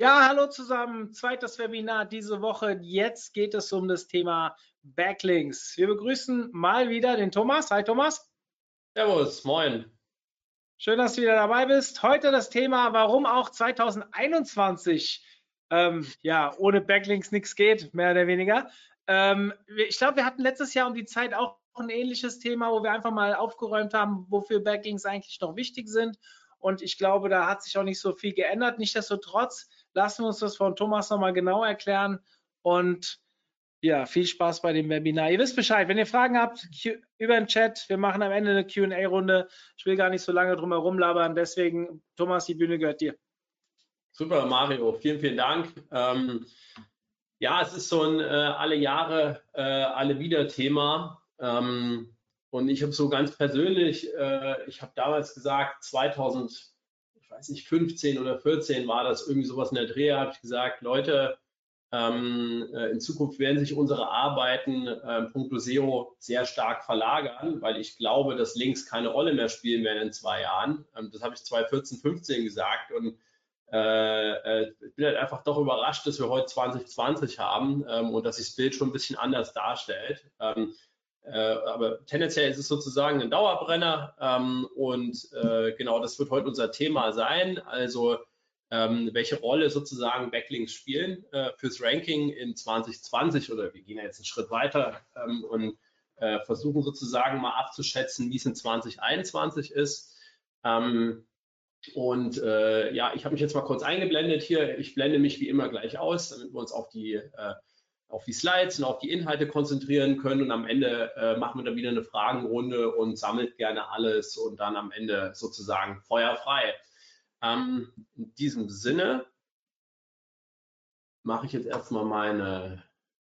Ja, hallo zusammen. Zweites Webinar diese Woche. Jetzt geht es um das Thema Backlinks. Wir begrüßen mal wieder den Thomas. Hi Thomas. Servus, moin. Schön, dass du wieder dabei bist. Heute das Thema, warum auch 2021 ähm, ja ohne Backlinks nichts geht, mehr oder weniger. Ähm, ich glaube, wir hatten letztes Jahr um die Zeit auch ein ähnliches Thema, wo wir einfach mal aufgeräumt haben, wofür Backlinks eigentlich noch wichtig sind. Und ich glaube, da hat sich auch nicht so viel geändert. Nichtsdestotrotz lassen wir uns das von Thomas nochmal genau erklären. Und ja, viel Spaß bei dem Webinar. Ihr wisst Bescheid, wenn ihr Fragen habt, über den Chat. Wir machen am Ende eine QA-Runde. Ich will gar nicht so lange drum herum labern. Deswegen, Thomas, die Bühne gehört dir. Super, Mario. Vielen, vielen Dank. Ähm, ja, es ist so ein äh, alle Jahre, äh, alle wieder Thema. Ähm, und ich habe so ganz persönlich, äh, ich habe damals gesagt, 2000 ich weiß nicht, 15 oder 14 war das irgendwie sowas in der Dreh, habe ich gesagt, Leute, ähm, äh, in Zukunft werden sich unsere Arbeiten äh, Punkto SEO sehr stark verlagern, weil ich glaube, dass Links keine Rolle mehr spielen werden in zwei Jahren. Ähm, das habe ich 2014, 15 gesagt und äh, äh, ich bin halt einfach doch überrascht, dass wir heute 2020 haben ähm, und dass sich das Bild schon ein bisschen anders darstellt. Äh, aber tendenziell ist es sozusagen ein Dauerbrenner ähm, und äh, genau das wird heute unser Thema sein. Also ähm, welche Rolle sozusagen Backlinks spielen äh, fürs Ranking in 2020 oder wir gehen ja jetzt einen Schritt weiter ähm, und äh, versuchen sozusagen mal abzuschätzen, wie es in 2021 ist. Ähm, und äh, ja, ich habe mich jetzt mal kurz eingeblendet hier. Ich blende mich wie immer gleich aus, damit wir uns auf die äh, auf die Slides und auf die Inhalte konzentrieren können und am Ende äh, machen wir dann wieder eine Fragenrunde und sammelt gerne alles und dann am Ende sozusagen feuerfrei. Ähm, in diesem Sinne mache ich jetzt erstmal meine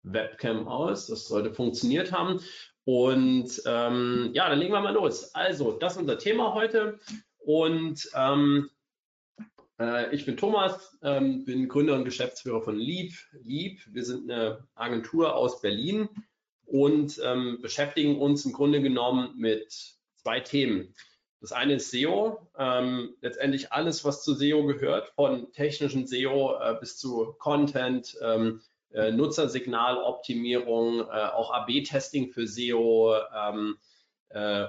Webcam aus. Das sollte funktioniert haben. Und ähm, ja, dann legen wir mal los. Also, das ist unser Thema heute. Und ähm, äh, ich bin Thomas, ähm, bin Gründer und Geschäftsführer von Lieb. Lieb, wir sind eine Agentur aus Berlin und ähm, beschäftigen uns im Grunde genommen mit zwei Themen. Das eine ist SEO, ähm, letztendlich alles, was zu SEO gehört, von technischen SEO äh, bis zu Content, äh, Nutzersignaloptimierung, äh, auch AB-Testing für SEO, äh,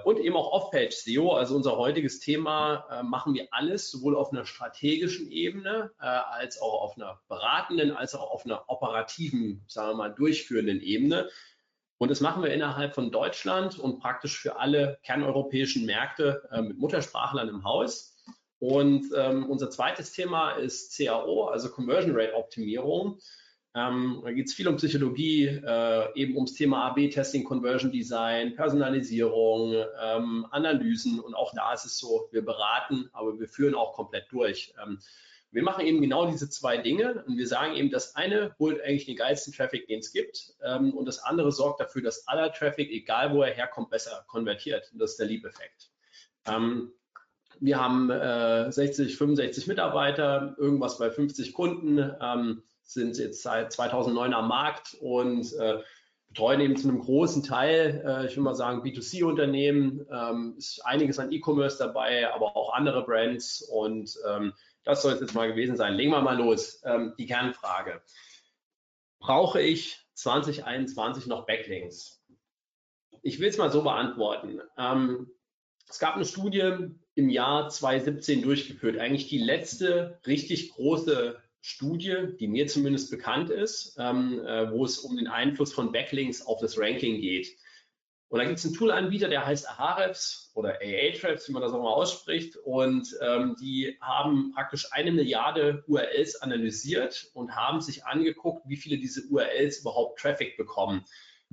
und eben auch Off-Page-SEO, also unser heutiges Thema, äh, machen wir alles sowohl auf einer strategischen Ebene äh, als auch auf einer beratenden, als auch auf einer operativen, sagen wir mal, durchführenden Ebene. Und das machen wir innerhalb von Deutschland und praktisch für alle kerneuropäischen Märkte mit Muttersprachlern im Haus. Und ähm, unser zweites Thema ist CAO, also Conversion Rate Optimierung. Ähm, da geht es viel um Psychologie, äh, eben ums Thema AB-Testing, Conversion Design, Personalisierung, ähm, Analysen und auch da ist es so, wir beraten, aber wir führen auch komplett durch. Ähm, wir machen eben genau diese zwei Dinge und wir sagen eben, das eine holt eigentlich den geilsten Traffic, den es gibt ähm, und das andere sorgt dafür, dass aller Traffic, egal wo er herkommt, besser konvertiert. Und das ist der Leap-Effekt. Ähm, wir haben äh, 60, 65 Mitarbeiter, irgendwas bei 50 Kunden. Sind jetzt seit 2009 am Markt und äh, betreuen eben zu einem großen Teil, äh, ich will mal sagen, B2C-Unternehmen. Ähm, ist einiges an E-Commerce dabei, aber auch andere Brands und ähm, das soll es jetzt mal gewesen sein. Legen wir mal los. Ähm, die Kernfrage. Brauche ich 2021 noch Backlinks? Ich will es mal so beantworten. Ähm, es gab eine Studie im Jahr 2017 durchgeführt, eigentlich die letzte richtig große Studie, die mir zumindest bekannt ist, ähm, äh, wo es um den Einfluss von Backlinks auf das Ranking geht. Und da gibt es einen Tool-Anbieter, der heißt Ahrefs oder Ahrefs, wie man das auch mal ausspricht. Und ähm, die haben praktisch eine Milliarde URLs analysiert und haben sich angeguckt, wie viele diese URLs überhaupt Traffic bekommen.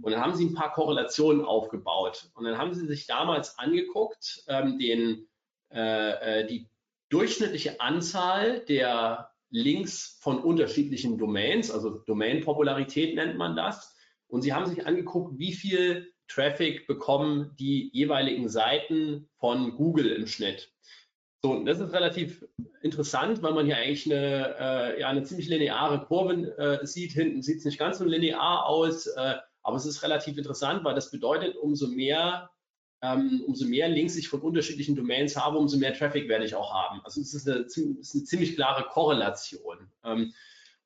Und dann haben sie ein paar Korrelationen aufgebaut. Und dann haben sie sich damals angeguckt, ähm, den, äh, äh die durchschnittliche Anzahl der Links von unterschiedlichen Domains, also Domain-Popularität nennt man das. Und sie haben sich angeguckt, wie viel Traffic bekommen die jeweiligen Seiten von Google im Schnitt. So, und das ist relativ interessant, weil man hier eigentlich eine, äh, ja, eine ziemlich lineare Kurve äh, sieht. Hinten sieht es nicht ganz so linear aus, äh, aber es ist relativ interessant, weil das bedeutet, umso mehr, ähm, umso mehr Links ich von unterschiedlichen Domains habe, umso mehr Traffic werde ich auch haben. Also es ist eine, ist eine ziemlich klare Korrelation. Ähm,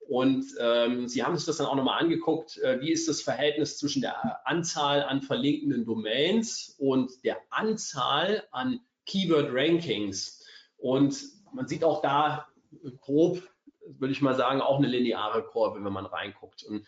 und ähm, Sie haben sich das dann auch nochmal angeguckt, äh, wie ist das Verhältnis zwischen der Anzahl an verlinkenden Domains und der Anzahl an Keyword Rankings. Und man sieht auch da grob, würde ich mal sagen, auch eine lineare Kurve, wenn man reinguckt. Und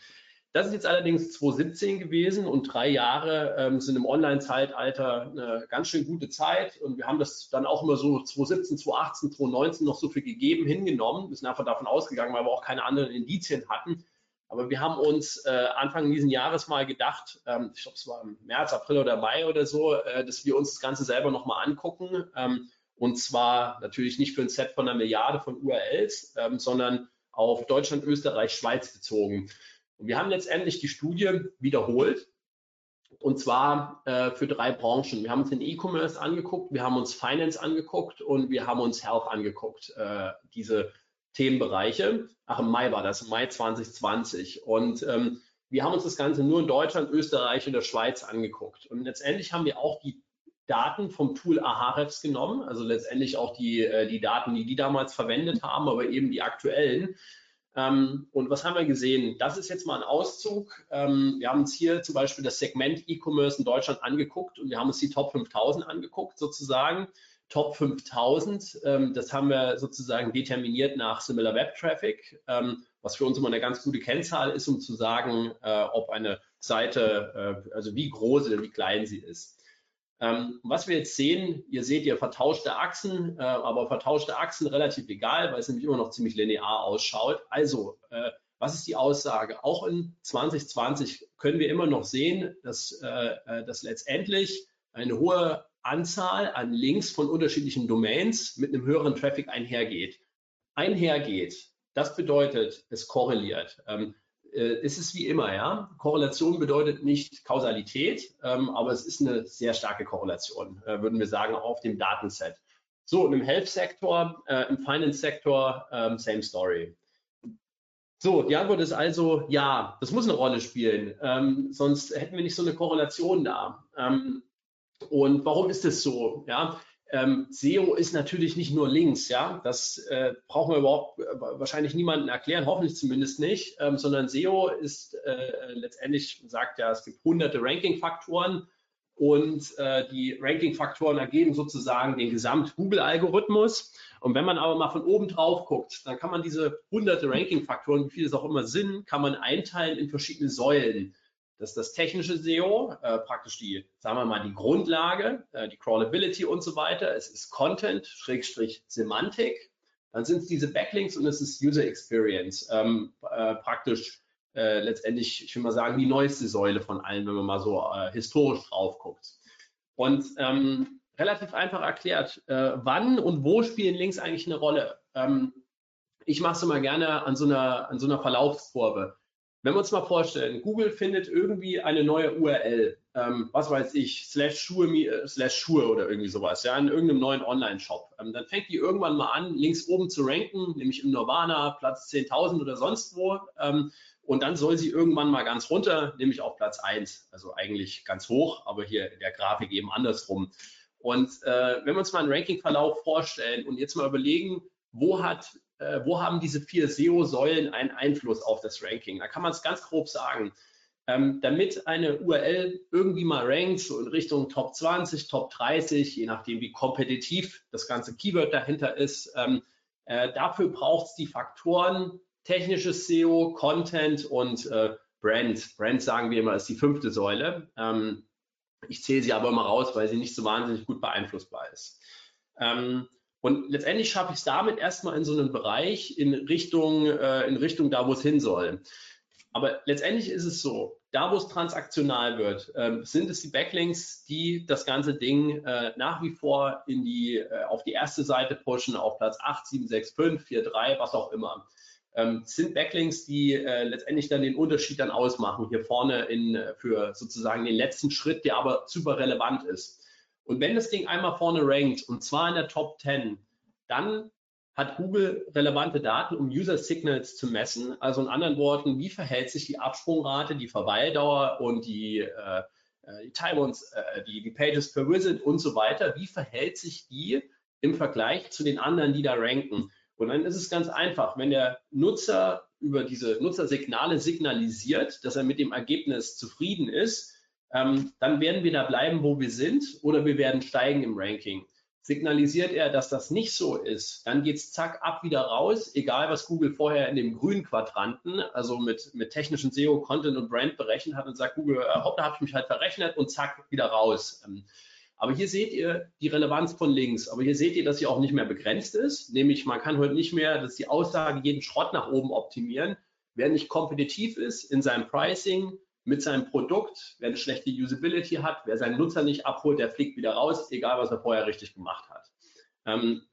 das ist jetzt allerdings 2017 gewesen und drei Jahre ähm, sind im Online-Zeitalter eine ganz schön gute Zeit. Und wir haben das dann auch immer so 2017, 2018, 2019 noch so viel gegeben hingenommen. Wir sind einfach davon ausgegangen, weil wir auch keine anderen Indizien hatten. Aber wir haben uns äh, Anfang dieses Jahres mal gedacht, ähm, ich glaube, es war im März, April oder Mai oder so, äh, dass wir uns das Ganze selber nochmal angucken. Ähm, und zwar natürlich nicht für ein Set von einer Milliarde von URLs, ähm, sondern auf Deutschland, Österreich, Schweiz bezogen. Und wir haben letztendlich die Studie wiederholt. Und zwar äh, für drei Branchen. Wir haben uns den E-Commerce angeguckt, wir haben uns Finance angeguckt und wir haben uns Health angeguckt, äh, diese Themenbereiche. Ach, im Mai war das, im Mai 2020. Und ähm, wir haben uns das Ganze nur in Deutschland, Österreich und der Schweiz angeguckt. Und letztendlich haben wir auch die Daten vom Tool Ahrefs genommen, also letztendlich auch die, äh, die Daten, die die damals verwendet haben, aber eben die aktuellen. Ähm, und was haben wir gesehen? Das ist jetzt mal ein Auszug. Ähm, wir haben uns hier zum Beispiel das Segment E-Commerce in Deutschland angeguckt und wir haben uns die Top 5000 angeguckt sozusagen. Top 5000, ähm, das haben wir sozusagen determiniert nach Similar Web Traffic, was für uns immer eine ganz gute Kennzahl ist, um zu sagen, äh, ob eine Seite, äh, also wie groß oder wie klein sie ist. Ähm, was wir jetzt sehen, ihr seht hier vertauschte Achsen, äh, aber vertauschte Achsen relativ egal, weil es nämlich immer noch ziemlich linear ausschaut. Also, äh, was ist die Aussage? Auch in 2020 können wir immer noch sehen, dass, äh, äh, dass letztendlich eine hohe Anzahl an Links von unterschiedlichen Domains mit einem höheren Traffic einhergeht. Einhergeht, das bedeutet, es korreliert. Ähm, äh, ist es wie immer, ja. Korrelation bedeutet nicht Kausalität, ähm, aber es ist eine sehr starke Korrelation, äh, würden wir sagen, auf dem Datenset. So, und im Health-Sektor, äh, im Finance-Sektor, ähm, same story. So, die Antwort ist also ja, das muss eine Rolle spielen, ähm, sonst hätten wir nicht so eine Korrelation da. Ähm, und warum ist das so? Ja, ähm, SEO ist natürlich nicht nur Links, ja, das äh, brauchen wir überhaupt äh, wahrscheinlich niemanden erklären, hoffentlich zumindest nicht, ähm, sondern SEO ist äh, letztendlich, sagt ja, es gibt hunderte Ranking-Faktoren und äh, die Ranking-Faktoren ergeben sozusagen den Gesamt-Google-Algorithmus. Und wenn man aber mal von oben drauf guckt, dann kann man diese hunderte Ranking-Faktoren, wie viele es auch immer sind, kann man einteilen in verschiedene Säulen. Das ist das technische SEO, äh, praktisch die, sagen wir mal, die Grundlage, äh, die Crawlability und so weiter. Es ist Content, Schrägstrich Semantik. Dann sind es diese Backlinks und es ist User Experience. Ähm, äh, praktisch äh, letztendlich, ich will mal sagen, die neueste Säule von allen, wenn man mal so äh, historisch drauf guckt. Und ähm, relativ einfach erklärt, äh, wann und wo spielen Links eigentlich eine Rolle? Ähm, ich mache es immer gerne an so einer, an so einer Verlaufskurve. Wenn wir uns mal vorstellen, Google findet irgendwie eine neue URL, ähm, was weiß ich, slash Schuhe, äh, slash Schuhe oder irgendwie sowas, ja, in irgendeinem neuen Online-Shop. Ähm, dann fängt die irgendwann mal an, links oben zu ranken, nämlich im Nirvana, Platz 10.000 oder sonst wo. Ähm, und dann soll sie irgendwann mal ganz runter, nämlich auf Platz 1. Also eigentlich ganz hoch, aber hier in der Grafik eben andersrum. Und äh, wenn wir uns mal einen Ranking-Verlauf vorstellen und jetzt mal überlegen, wo hat äh, wo haben diese vier SEO-Säulen einen Einfluss auf das Ranking? Da kann man es ganz grob sagen. Ähm, damit eine URL irgendwie mal rankt, so in Richtung Top 20, Top 30, je nachdem, wie kompetitiv das ganze Keyword dahinter ist, ähm, äh, dafür braucht es die Faktoren technisches SEO, Content und äh, Brand. Brand sagen wir immer, ist die fünfte Säule. Ähm, ich zähle sie aber immer raus, weil sie nicht so wahnsinnig gut beeinflussbar ist. Ähm, und letztendlich schaffe ich es damit erstmal in so einen Bereich in Richtung, äh, in Richtung da, wo es hin soll. aber letztendlich ist es so, da wo es transaktional wird, ähm, sind es die Backlinks, die das ganze Ding äh, nach wie vor in die, äh, auf die erste Seite pushen, auf Platz 8, 7, 6, 5, 4, 3, was auch immer. Ähm, sind Backlinks, die äh, letztendlich dann den Unterschied dann ausmachen, hier vorne in, äh, für sozusagen den letzten Schritt, der aber super relevant ist. Und wenn das Ding einmal vorne rankt, und zwar in der Top 10, dann hat Google relevante Daten, um User Signals zu messen. Also in anderen Worten, wie verhält sich die Absprungrate, die Verweildauer und die, äh, äh die Time-Ons, äh, die, die Pages per Visit und so weiter. Wie verhält sich die im Vergleich zu den anderen, die da ranken? Und dann ist es ganz einfach, wenn der Nutzer über diese Nutzersignale signalisiert, dass er mit dem Ergebnis zufrieden ist, ähm, dann werden wir da bleiben, wo wir sind, oder wir werden steigen im Ranking. Signalisiert er, dass das nicht so ist, dann geht es zack ab wieder raus, egal was Google vorher in dem grünen Quadranten, also mit, mit technischen SEO, Content und Brand berechnet hat und sagt Google, äh, da habe ich mich halt verrechnet und zack, wieder raus. Ähm, aber hier seht ihr die Relevanz von links. Aber hier seht ihr, dass sie auch nicht mehr begrenzt ist. Nämlich man kann heute nicht mehr, dass die Aussage jeden Schrott nach oben optimieren. Wer nicht kompetitiv ist in seinem Pricing, mit seinem Produkt, wer eine schlechte Usability hat, wer seinen Nutzer nicht abholt, der fliegt wieder raus, egal was er vorher richtig gemacht hat. Ähm,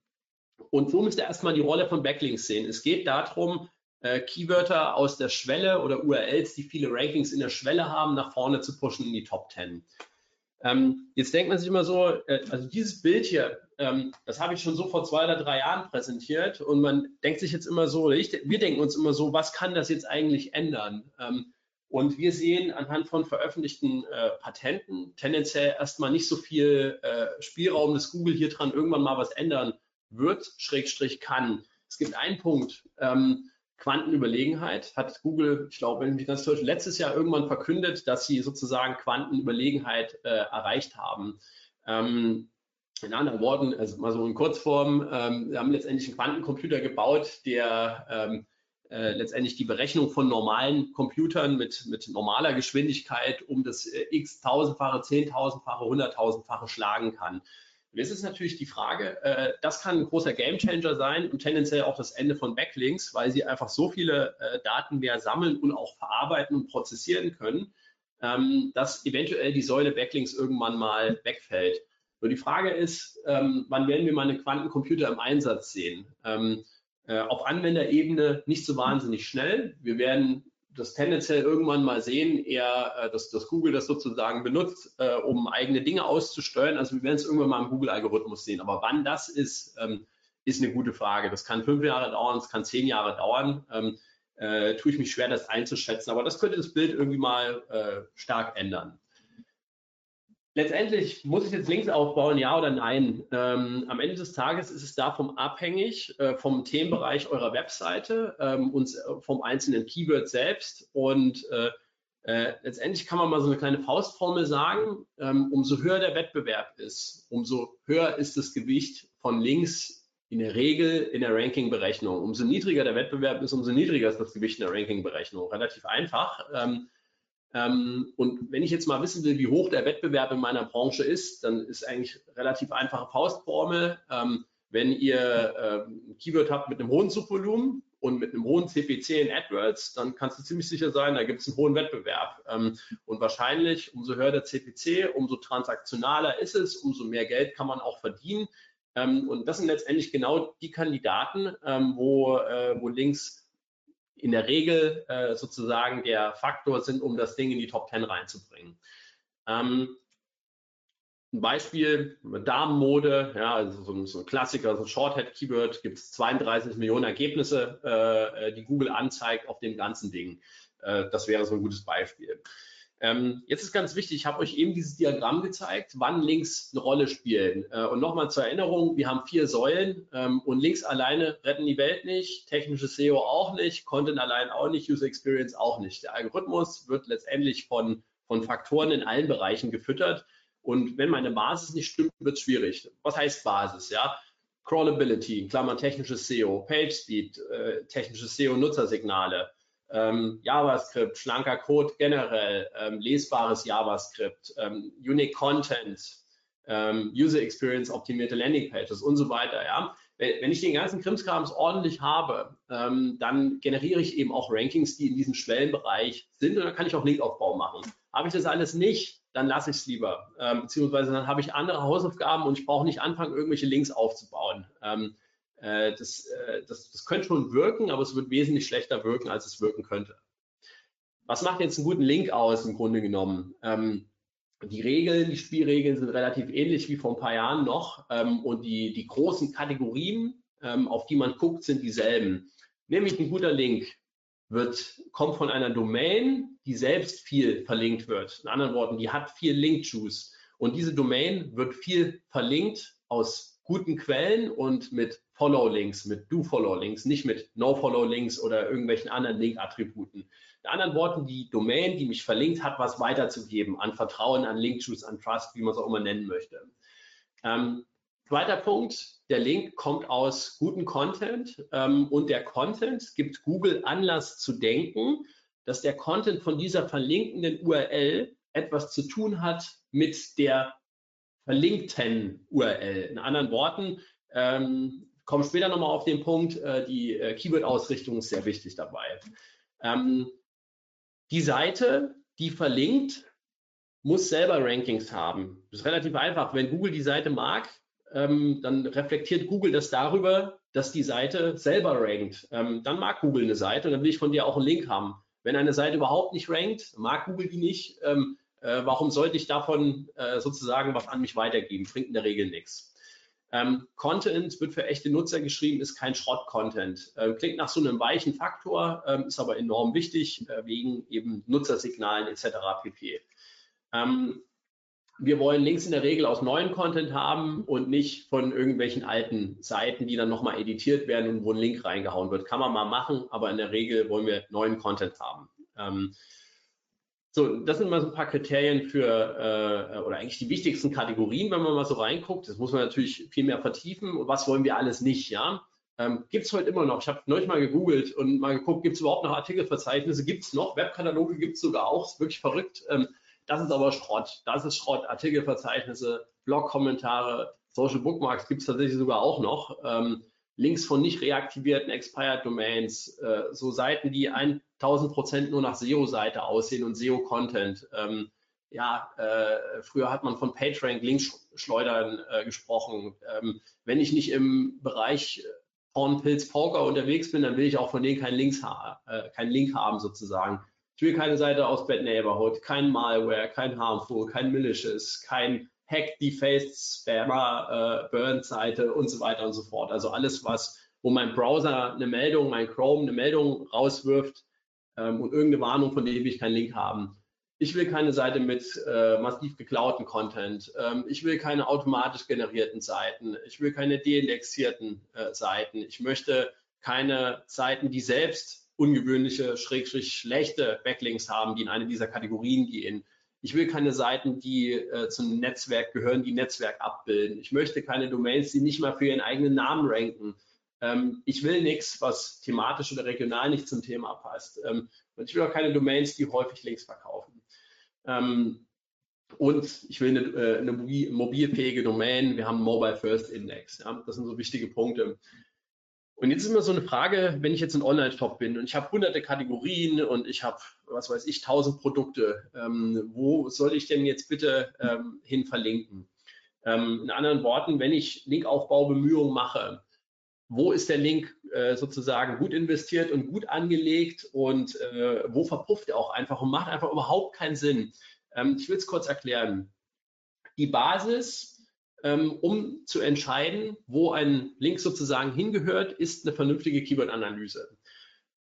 und so müsst ihr erstmal die Rolle von Backlinks sehen. Es geht darum, äh, Keywörter aus der Schwelle oder URLs, die viele Rankings in der Schwelle haben, nach vorne zu pushen in die Top 10. Ähm, jetzt denkt man sich immer so, äh, also dieses Bild hier, ähm, das habe ich schon so vor zwei oder drei Jahren präsentiert und man denkt sich jetzt immer so, ich, wir denken uns immer so, was kann das jetzt eigentlich ändern? Ähm, und wir sehen anhand von veröffentlichten äh, Patenten tendenziell erstmal nicht so viel äh, Spielraum, dass Google hier dran irgendwann mal was ändern wird, Schrägstrich kann. Es gibt einen Punkt, ähm, Quantenüberlegenheit hat Google, ich glaube, wenn ich mich ganz täusche, letztes Jahr irgendwann verkündet, dass sie sozusagen Quantenüberlegenheit äh, erreicht haben. Ähm, in anderen Worten, also mal so in Kurzform, ähm, wir haben letztendlich einen Quantencomputer gebaut, der ähm, äh, letztendlich die Berechnung von normalen Computern mit, mit normaler Geschwindigkeit um das äh, x tausendfache, zehntausendfache, hunderttausendfache schlagen kann. Jetzt ist natürlich die Frage, äh, das kann ein großer Gamechanger sein und tendenziell auch das Ende von Backlinks, weil sie einfach so viele äh, Daten mehr sammeln und auch verarbeiten und prozessieren können, ähm, dass eventuell die Säule Backlinks irgendwann mal wegfällt. Nur die Frage ist, ähm, wann werden wir mal einen Quantencomputer im Einsatz sehen? Ähm, äh, auf Anwenderebene nicht so wahnsinnig schnell. Wir werden das tendenziell irgendwann mal sehen, eher, äh, dass, dass Google das sozusagen benutzt, äh, um eigene Dinge auszusteuern. Also wir werden es irgendwann mal im Google-Algorithmus sehen. Aber wann das ist, ähm, ist eine gute Frage. Das kann fünf Jahre dauern, es kann zehn Jahre dauern. Ähm, äh, tue ich mich schwer, das einzuschätzen. Aber das könnte das Bild irgendwie mal äh, stark ändern letztendlich muss ich jetzt Links aufbauen, ja oder nein. Ähm, am Ende des Tages ist es davon abhängig, äh, vom Themenbereich eurer Webseite ähm, und äh, vom einzelnen Keyword selbst. Und äh, äh, letztendlich kann man mal so eine kleine Faustformel sagen, ähm, umso höher der Wettbewerb ist, umso höher ist das Gewicht von Links in der Regel in der Ranking-Berechnung. Umso niedriger der Wettbewerb ist, umso niedriger ist das Gewicht in der Ranking-Berechnung. Relativ einfach. Ähm, und wenn ich jetzt mal wissen will, wie hoch der Wettbewerb in meiner Branche ist, dann ist eigentlich relativ einfache Faustformel. Ähm, wenn ihr ähm, ein Keyword habt mit einem hohen Suchvolumen und mit einem hohen CPC in AdWords, dann kannst du ziemlich sicher sein, da gibt es einen hohen Wettbewerb. Ähm, und wahrscheinlich, umso höher der CPC, umso transaktionaler ist es, umso mehr Geld kann man auch verdienen. Ähm, und das sind letztendlich genau die Kandidaten, ähm, wo, äh, wo Links in der Regel äh, sozusagen der Faktor sind, um das Ding in die Top 10 reinzubringen. Ähm, ein Beispiel, Damenmode, ja, also so ein, so ein Klassiker, so ein Shorthead-Keyword, gibt es 32 Millionen Ergebnisse, äh, die Google anzeigt auf dem ganzen Ding. Äh, das wäre so ein gutes Beispiel. Ähm, jetzt ist ganz wichtig, ich habe euch eben dieses Diagramm gezeigt, wann Links eine Rolle spielen. Äh, und nochmal zur Erinnerung, wir haben vier Säulen ähm, und Links alleine retten die Welt nicht, technisches SEO auch nicht, Content allein auch nicht, User Experience auch nicht. Der Algorithmus wird letztendlich von, von Faktoren in allen Bereichen gefüttert. Und wenn meine Basis nicht stimmt, wird es schwierig. Was heißt Basis? Ja, Crawlability, in Klammern technisches SEO, PageSpeed, äh, technisches SEO-Nutzersignale, ähm, JavaScript, schlanker Code generell, ähm, lesbares JavaScript, ähm, Unique Content, ähm, User Experience optimierte Landingpages und so weiter. Ja. wenn ich den ganzen Krimskrams ordentlich habe, ähm, dann generiere ich eben auch Rankings, die in diesem Schwellenbereich sind und dann kann ich auch Linkaufbau machen. Habe ich das alles nicht, dann lasse ich es lieber. Ähm, beziehungsweise dann habe ich andere Hausaufgaben und ich brauche nicht anfangen, irgendwelche Links aufzubauen. Ähm, äh, das, äh, das, das könnte schon wirken, aber es wird wesentlich schlechter wirken, als es wirken könnte. Was macht jetzt einen guten Link aus im Grunde genommen? Ähm, die Regeln, die Spielregeln sind relativ ähnlich wie vor ein paar Jahren noch ähm, und die, die großen Kategorien, ähm, auf die man guckt, sind dieselben. Nämlich ein guter Link wird, kommt von einer Domain, die selbst viel verlinkt wird. In anderen Worten, die hat viel Link-Juice. Und diese Domain wird viel verlinkt aus guten Quellen und mit Follow-Links, mit Do-Follow-Links, nicht mit No-Follow-Links oder irgendwelchen anderen Link-Attributen. In anderen Worten, die Domain, die mich verlinkt, hat was weiterzugeben an Vertrauen, an Link-Juice, an Trust, wie man es auch immer nennen möchte. Ähm, zweiter Punkt, der Link kommt aus gutem Content ähm, und der Content gibt Google Anlass zu denken, dass der Content von dieser verlinkenden URL etwas zu tun hat mit der verlinkten URL. In anderen Worten, ähm, kommen später nochmal auf den Punkt, äh, die äh, Keyword-Ausrichtung ist sehr wichtig dabei. Ähm, die Seite, die verlinkt, muss selber Rankings haben. Das ist relativ einfach. Wenn Google die Seite mag, ähm, dann reflektiert Google das darüber, dass die Seite selber rankt. Ähm, dann mag Google eine Seite und dann will ich von dir auch einen Link haben. Wenn eine Seite überhaupt nicht rankt, mag Google die nicht, ähm, äh, warum sollte ich davon äh, sozusagen was an mich weitergeben? Bringt in der Regel nichts. Ähm, Content wird für echte Nutzer geschrieben, ist kein Schrott-Content. Ähm, klingt nach so einem weichen Faktor, ähm, ist aber enorm wichtig, äh, wegen eben Nutzersignalen etc. pp. Ähm, wir wollen Links in der Regel aus neuen Content haben und nicht von irgendwelchen alten Seiten, die dann nochmal editiert werden und wo ein Link reingehauen wird. Kann man mal machen, aber in der Regel wollen wir neuen Content haben. So, das sind mal so ein paar Kriterien für, äh, oder eigentlich die wichtigsten Kategorien, wenn man mal so reinguckt. Das muss man natürlich viel mehr vertiefen. Was wollen wir alles nicht, ja? Ähm, gibt es heute immer noch. Ich habe neulich mal gegoogelt und mal geguckt, gibt es überhaupt noch Artikelverzeichnisse? Gibt es noch? Webkataloge gibt es sogar auch. Ist wirklich verrückt. Ähm, das ist aber Schrott. Das ist Schrott. Artikelverzeichnisse, Blog-Kommentare, Social Bookmarks gibt es tatsächlich sogar auch noch. Ähm, Links von nicht reaktivierten Expired Domains, äh, so Seiten, die 1000 Prozent nur nach SEO-Seite aussehen und SEO-Content. Ähm, ja, äh, früher hat man von PageRank Linkschleudern äh, gesprochen. Ähm, wenn ich nicht im Bereich Porn, Pilz, Poker unterwegs bin, dann will ich auch von denen keinen, Links ha äh, keinen Link haben sozusagen. Ich will keine Seite aus Bad Neighborhood, kein Malware, kein Harmful, kein Malicious, kein Hack, Defaced, Spammer, äh, Burn-Seite und so weiter und so fort. Also alles, was, wo mein Browser eine Meldung, mein Chrome eine Meldung rauswirft ähm, und irgendeine Warnung, von der will ich keinen Link haben. Ich will keine Seite mit äh, massiv geklauten Content. Ähm, ich will keine automatisch generierten Seiten. Ich will keine deindexierten äh, Seiten. Ich möchte keine Seiten, die selbst ungewöhnliche, schrägstrich schlechte Backlinks haben, die in eine dieser Kategorien gehen. Ich will keine Seiten, die äh, zum Netzwerk gehören, die Netzwerk abbilden. Ich möchte keine Domains, die nicht mal für ihren eigenen Namen ranken. Ähm, ich will nichts, was thematisch oder regional nicht zum Thema passt. Ähm, und ich will auch keine Domains, die häufig Links verkaufen. Ähm, und ich will eine, äh, eine mobilfähige Domain. Wir haben Mobile First Index. Ja? Das sind so wichtige Punkte. Und jetzt ist immer so eine Frage, wenn ich jetzt ein Online-Shop bin und ich habe hunderte Kategorien und ich habe, was weiß ich, tausend Produkte, ähm, wo soll ich denn jetzt bitte ähm, hin verlinken? Ähm, in anderen Worten, wenn ich Linkaufbaubemühungen mache, wo ist der Link äh, sozusagen gut investiert und gut angelegt und äh, wo verpufft er auch einfach und macht einfach überhaupt keinen Sinn? Ähm, ich will es kurz erklären. Die Basis um zu entscheiden, wo ein Link sozusagen hingehört, ist eine vernünftige Keyword-Analyse.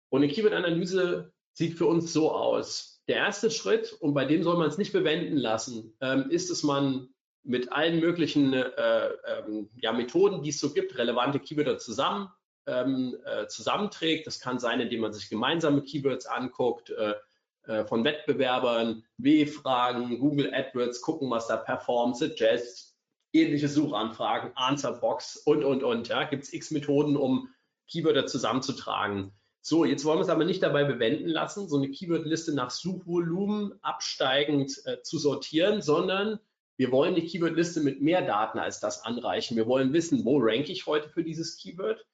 Und eine Keyword-Analyse sieht für uns so aus. Der erste Schritt, und bei dem soll man es nicht bewenden lassen, ähm, ist, dass man mit allen möglichen äh, ähm, ja, Methoden, die es so gibt, relevante Keywörter zusammen, ähm, äh, zusammenträgt. Das kann sein, indem man sich gemeinsame Keywords anguckt, äh, äh von Wettbewerbern, W-Fragen, Google AdWords, gucken, was da performt, Suggest, ähnliche Suchanfragen, Answerbox und, und, und. Ja, gibt es x Methoden, um Keywörter zusammenzutragen. So, jetzt wollen wir es aber nicht dabei bewenden lassen, so eine Keywordliste nach Suchvolumen absteigend äh, zu sortieren, sondern wir wollen die Keywordliste mit mehr Daten als das anreichen. Wir wollen wissen, wo ranke ich heute für dieses Keyword?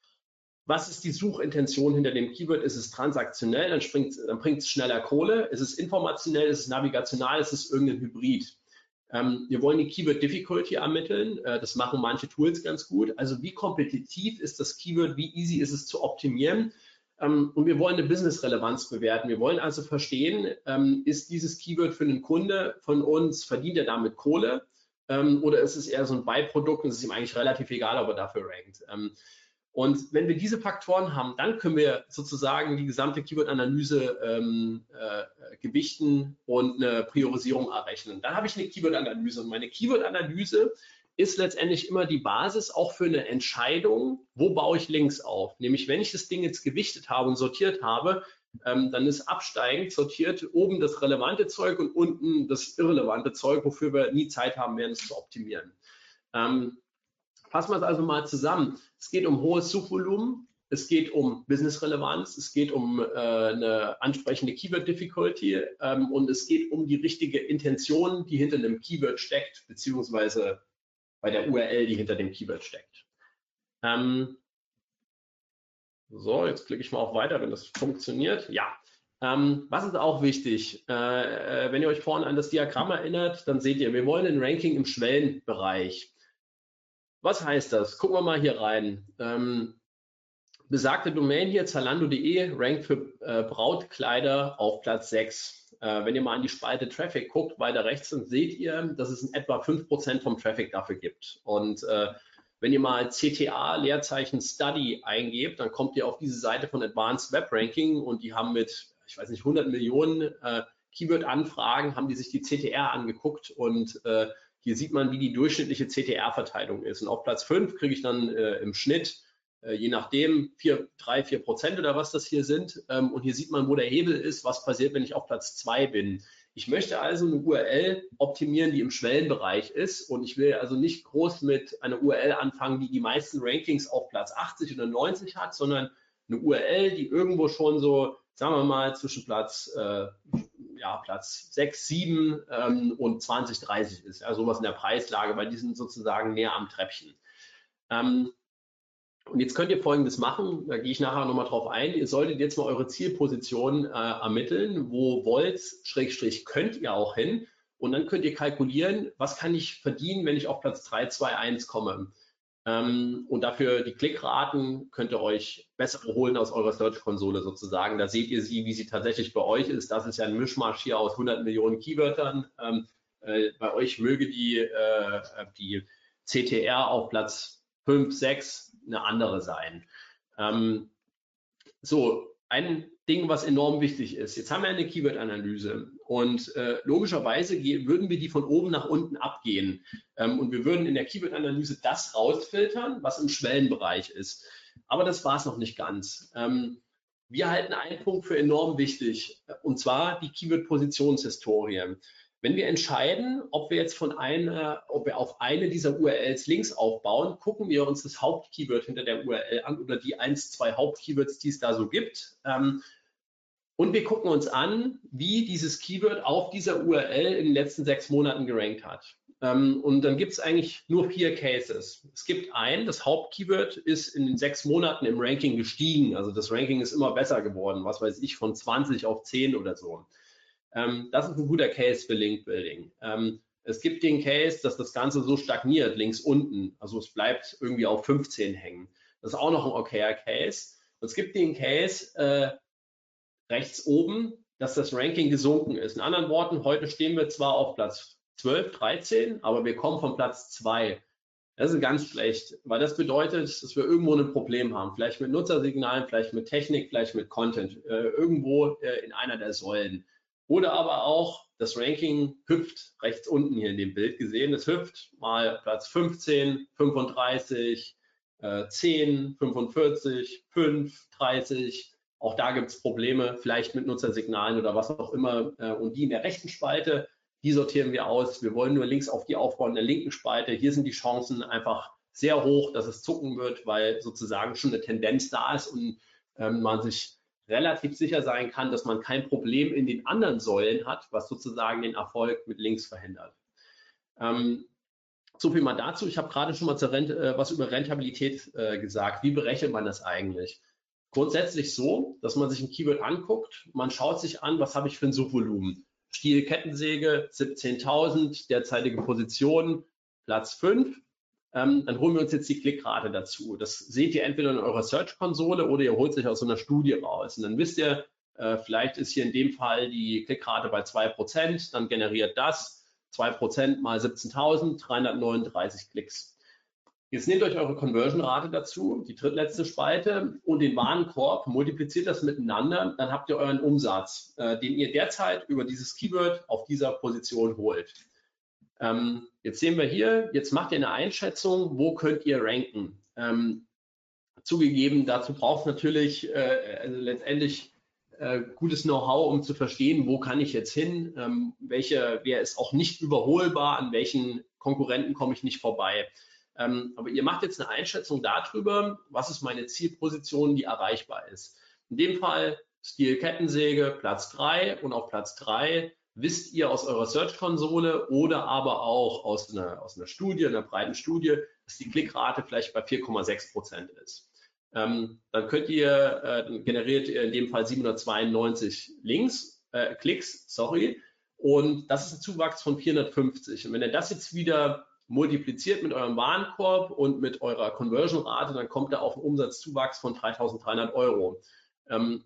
Was ist die Suchintention hinter dem Keyword? Ist es transaktionell? Dann, dann bringt es schneller Kohle. Ist es informationell? Ist es navigational? Ist es irgendein Hybrid? Ähm, wir wollen die Keyword Difficulty ermitteln. Äh, das machen manche Tools ganz gut. Also wie kompetitiv ist das Keyword? Wie easy ist es zu optimieren? Ähm, und wir wollen eine Business-Relevanz bewerten. Wir wollen also verstehen, ähm, ist dieses Keyword für einen Kunde von uns, verdient er damit Kohle? Ähm, oder ist es eher so ein Beiprodukt und es ist ihm eigentlich relativ egal, ob er dafür rankt? Und wenn wir diese Faktoren haben, dann können wir sozusagen die gesamte Keyword-Analyse ähm, äh, gewichten und eine Priorisierung errechnen. Dann habe ich eine Keyword-Analyse und meine Keyword-Analyse ist letztendlich immer die Basis auch für eine Entscheidung, wo baue ich Links auf. Nämlich, wenn ich das Ding jetzt gewichtet habe und sortiert habe, ähm, dann ist absteigend sortiert oben das relevante Zeug und unten das irrelevante Zeug, wofür wir nie Zeit haben werden, es zu optimieren. Ähm, fassen wir es also mal zusammen. Es geht um hohes Suchvolumen, es geht um Business-Relevanz, es geht um äh, eine ansprechende Keyword-Difficulty ähm, und es geht um die richtige Intention, die hinter einem Keyword steckt, beziehungsweise bei der URL, die hinter dem Keyword steckt. Ähm, so, jetzt klicke ich mal auf Weiter, wenn das funktioniert. Ja, ähm, was ist auch wichtig? Äh, äh, wenn ihr euch vorhin an das Diagramm erinnert, dann seht ihr, wir wollen ein Ranking im Schwellenbereich. Was heißt das? Gucken wir mal hier rein. Ähm, besagte Domain hier, zalando.de, rankt für äh, Brautkleider auf Platz 6. Äh, wenn ihr mal an die Spalte Traffic guckt, weiter rechts, dann seht ihr, dass es in etwa 5% vom Traffic dafür gibt. Und äh, wenn ihr mal CTA Leerzeichen Study eingebt, dann kommt ihr auf diese Seite von Advanced Web Ranking und die haben mit, ich weiß nicht, 100 Millionen äh, Keyword-Anfragen, haben die sich die CTR angeguckt und äh, hier sieht man, wie die durchschnittliche CTR-Verteilung ist. Und auf Platz 5 kriege ich dann äh, im Schnitt äh, je nachdem vier, drei, vier Prozent oder was das hier sind. Ähm, und hier sieht man, wo der Hebel ist, was passiert, wenn ich auf Platz zwei bin. Ich möchte also eine URL optimieren, die im Schwellenbereich ist. Und ich will also nicht groß mit einer URL anfangen, die die meisten Rankings auf Platz 80 oder 90 hat, sondern eine URL, die irgendwo schon so, sagen wir mal, zwischen Platz, äh, ja, Platz 6, 7 ähm, und 20, 30 ist. Ja, sowas in der Preislage, weil die sind sozusagen näher am Treppchen. Ähm, und jetzt könnt ihr Folgendes machen, da gehe ich nachher nochmal drauf ein. Ihr solltet jetzt mal eure Zielposition äh, ermitteln. Wo wollt, Schrägstrich, könnt ihr auch hin? Und dann könnt ihr kalkulieren, was kann ich verdienen, wenn ich auf Platz 3, 2, 1 komme. Ähm, und dafür die Klickraten könnt ihr euch bessere holen aus eurer Search-Konsole sozusagen. Da seht ihr sie, wie sie tatsächlich bei euch ist. Das ist ja ein Mischmasch hier aus 100 Millionen Keywörtern. Ähm, äh, bei euch möge die, äh, die CTR auf Platz 5, 6 eine andere sein. Ähm, so, ein Ding, was enorm wichtig ist. Jetzt haben wir eine Keyword-Analyse und äh, logischerweise würden wir die von oben nach unten abgehen ähm, und wir würden in der Keyword-Analyse das rausfiltern, was im Schwellenbereich ist. Aber das war es noch nicht ganz. Ähm, wir halten einen Punkt für enorm wichtig und zwar die Keyword-Positionshistorie. Wenn wir entscheiden, ob wir jetzt von einer, ob wir auf eine dieser URLs Links aufbauen, gucken wir uns das Hauptkeyword hinter der URL an oder die eins, zwei Hauptkeywords, die es da so gibt. Ähm, und wir gucken uns an, wie dieses Keyword auf dieser URL in den letzten sechs Monaten gerankt hat. Ähm, und dann gibt es eigentlich nur vier Cases. Es gibt einen, das Hauptkeyword ist in den sechs Monaten im Ranking gestiegen. Also das Ranking ist immer besser geworden, was weiß ich, von 20 auf 10 oder so. Ähm, das ist ein guter Case für Link Building. Ähm, es gibt den Case, dass das Ganze so stagniert, links unten. Also es bleibt irgendwie auf 15 hängen. Das ist auch noch ein okayer Case. Es gibt den Case äh, rechts oben, dass das Ranking gesunken ist. In anderen Worten, heute stehen wir zwar auf Platz 12, 13, aber wir kommen von Platz 2. Das ist ganz schlecht, weil das bedeutet, dass wir irgendwo ein Problem haben. Vielleicht mit Nutzersignalen, vielleicht mit Technik, vielleicht mit Content. Äh, irgendwo äh, in einer der Säulen. Oder aber auch das Ranking hüpft rechts unten hier in dem Bild gesehen. Es hüpft mal Platz 15, 35, äh, 10, 45, 5, 30. Auch da gibt es Probleme, vielleicht mit Nutzersignalen oder was auch immer. Äh, und die in der rechten Spalte, die sortieren wir aus. Wir wollen nur links auf die aufbauen in der linken Spalte. Hier sind die Chancen einfach sehr hoch, dass es zucken wird, weil sozusagen schon eine Tendenz da ist und ähm, man sich relativ sicher sein kann, dass man kein Problem in den anderen Säulen hat, was sozusagen den Erfolg mit links verhindert. Ähm, so viel mal dazu. Ich habe gerade schon mal Rent, äh, was über Rentabilität äh, gesagt. Wie berechnet man das eigentlich? Grundsätzlich so, dass man sich ein Keyword anguckt, man schaut sich an, was habe ich für ein Suchvolumen. Stiel Kettensäge 17.000, derzeitige Position Platz 5. Ähm, dann holen wir uns jetzt die Klickrate dazu. Das seht ihr entweder in eurer Search-Konsole oder ihr holt sich aus so einer Studie raus. Und dann wisst ihr, äh, vielleicht ist hier in dem Fall die Klickrate bei 2%, dann generiert das 2% mal 17.339 Klicks. Jetzt nehmt euch eure Conversion-Rate dazu, die drittletzte Spalte und den Warenkorb, multipliziert das miteinander, dann habt ihr euren Umsatz, äh, den ihr derzeit über dieses Keyword auf dieser Position holt. Ähm, jetzt sehen wir hier, jetzt macht ihr eine Einschätzung, wo könnt ihr ranken. Ähm, zugegeben, dazu braucht es natürlich äh, also letztendlich äh, gutes Know-how, um zu verstehen, wo kann ich jetzt hin, ähm, welche, wer ist auch nicht überholbar, an welchen Konkurrenten komme ich nicht vorbei. Ähm, aber ihr macht jetzt eine Einschätzung darüber, was ist meine Zielposition, die erreichbar ist. In dem Fall Stil Kettensäge Platz 3 und auf Platz 3 wisst ihr aus eurer Search-Konsole oder aber auch aus einer, aus einer Studie, einer breiten Studie, dass die Klickrate vielleicht bei 4,6 Prozent ist. Ähm, dann könnt ihr, äh, generiert ihr in dem Fall 792 Links, äh, Klicks, sorry, und das ist ein Zuwachs von 450. Und wenn ihr das jetzt wieder multipliziert mit eurem Warenkorb und mit eurer Conversion-Rate, dann kommt da auf einen Umsatzzuwachs von 3.300 Euro. Ähm,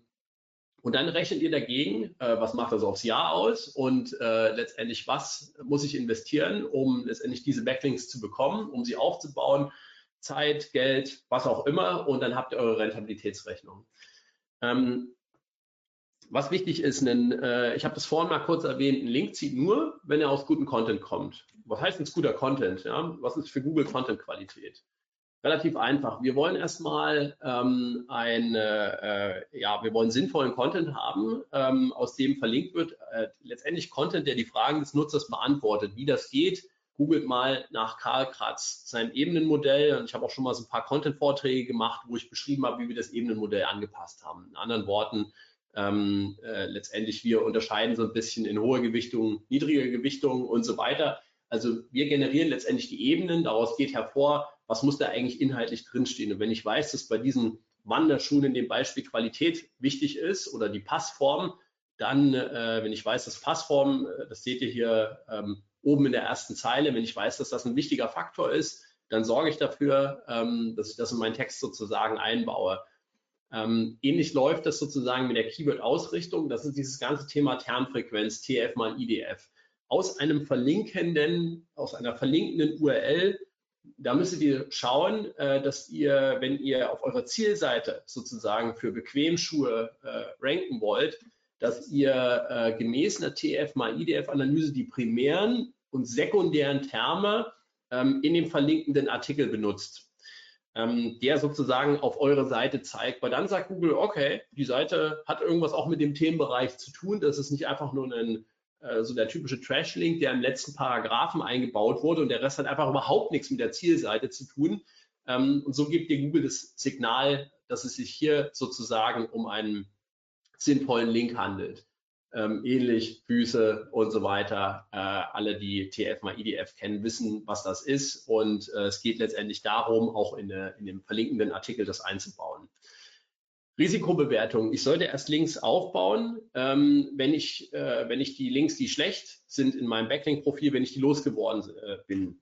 und dann rechnet ihr dagegen, äh, was macht das aufs Jahr aus und äh, letztendlich, was muss ich investieren, um letztendlich diese Backlinks zu bekommen, um sie aufzubauen, Zeit, Geld, was auch immer, und dann habt ihr eure Rentabilitätsrechnung. Ähm, was wichtig ist, denn, äh, ich habe das vorhin mal kurz erwähnt, ein Link zieht nur, wenn er aus gutem Content kommt. Was heißt jetzt guter Content? Ja? Was ist für Google Content-Qualität? Relativ einfach. Wir wollen erstmal ähm, ein, äh, ja, wir wollen sinnvollen Content haben, ähm, aus dem verlinkt wird. Äh, letztendlich Content, der die Fragen des Nutzers beantwortet. Wie das geht, googelt mal nach Karl Kratz, seinem Ebenenmodell. Und ich habe auch schon mal so ein paar Content-Vorträge gemacht, wo ich beschrieben habe, wie wir das Ebenenmodell angepasst haben. In anderen Worten, ähm, äh, letztendlich wir unterscheiden so ein bisschen in hohe Gewichtung, niedrige Gewichtung und so weiter. Also wir generieren letztendlich die Ebenen, daraus geht hervor, was muss da eigentlich inhaltlich drinstehen. Und wenn ich weiß, dass bei diesen Wanderschuhen in dem Beispiel Qualität wichtig ist oder die Passform, dann, äh, wenn ich weiß, dass Passform, äh, das seht ihr hier ähm, oben in der ersten Zeile, wenn ich weiß, dass das ein wichtiger Faktor ist, dann sorge ich dafür, ähm, dass ich das in meinen Text sozusagen einbaue. Ähm, ähnlich läuft das sozusagen mit der Keyword-Ausrichtung. Das ist dieses ganze Thema Termfrequenz, TF mal IDF. Aus einem verlinkenden, aus einer verlinkenden URL da müsstet ihr schauen, äh, dass ihr, wenn ihr auf eurer Zielseite sozusagen für Bequemschuhe äh, ranken wollt, dass ihr äh, gemäß einer TF mal IDF-Analyse die primären und sekundären Terme ähm, in dem verlinkenden Artikel benutzt, ähm, der sozusagen auf eure Seite zeigt. Weil dann sagt Google, okay, die Seite hat irgendwas auch mit dem Themenbereich zu tun. Das ist nicht einfach nur ein äh, so der typische Trash-Link, der im letzten Paragraphen eingebaut wurde und der Rest hat einfach überhaupt nichts mit der Zielseite zu tun. Ähm, und so gibt dir Google das Signal, dass es sich hier sozusagen um einen sinnvollen Link handelt. Ähm, ähnlich Füße und so weiter. Äh, alle, die TF mal IDF kennen, wissen, was das ist. Und äh, es geht letztendlich darum, auch in, der, in dem verlinkenden Artikel das einzubauen. Risikobewertung. Ich sollte erst Links aufbauen, ähm, wenn, ich, äh, wenn ich die Links, die schlecht sind in meinem Backlink-Profil, wenn ich die losgeworden äh, bin.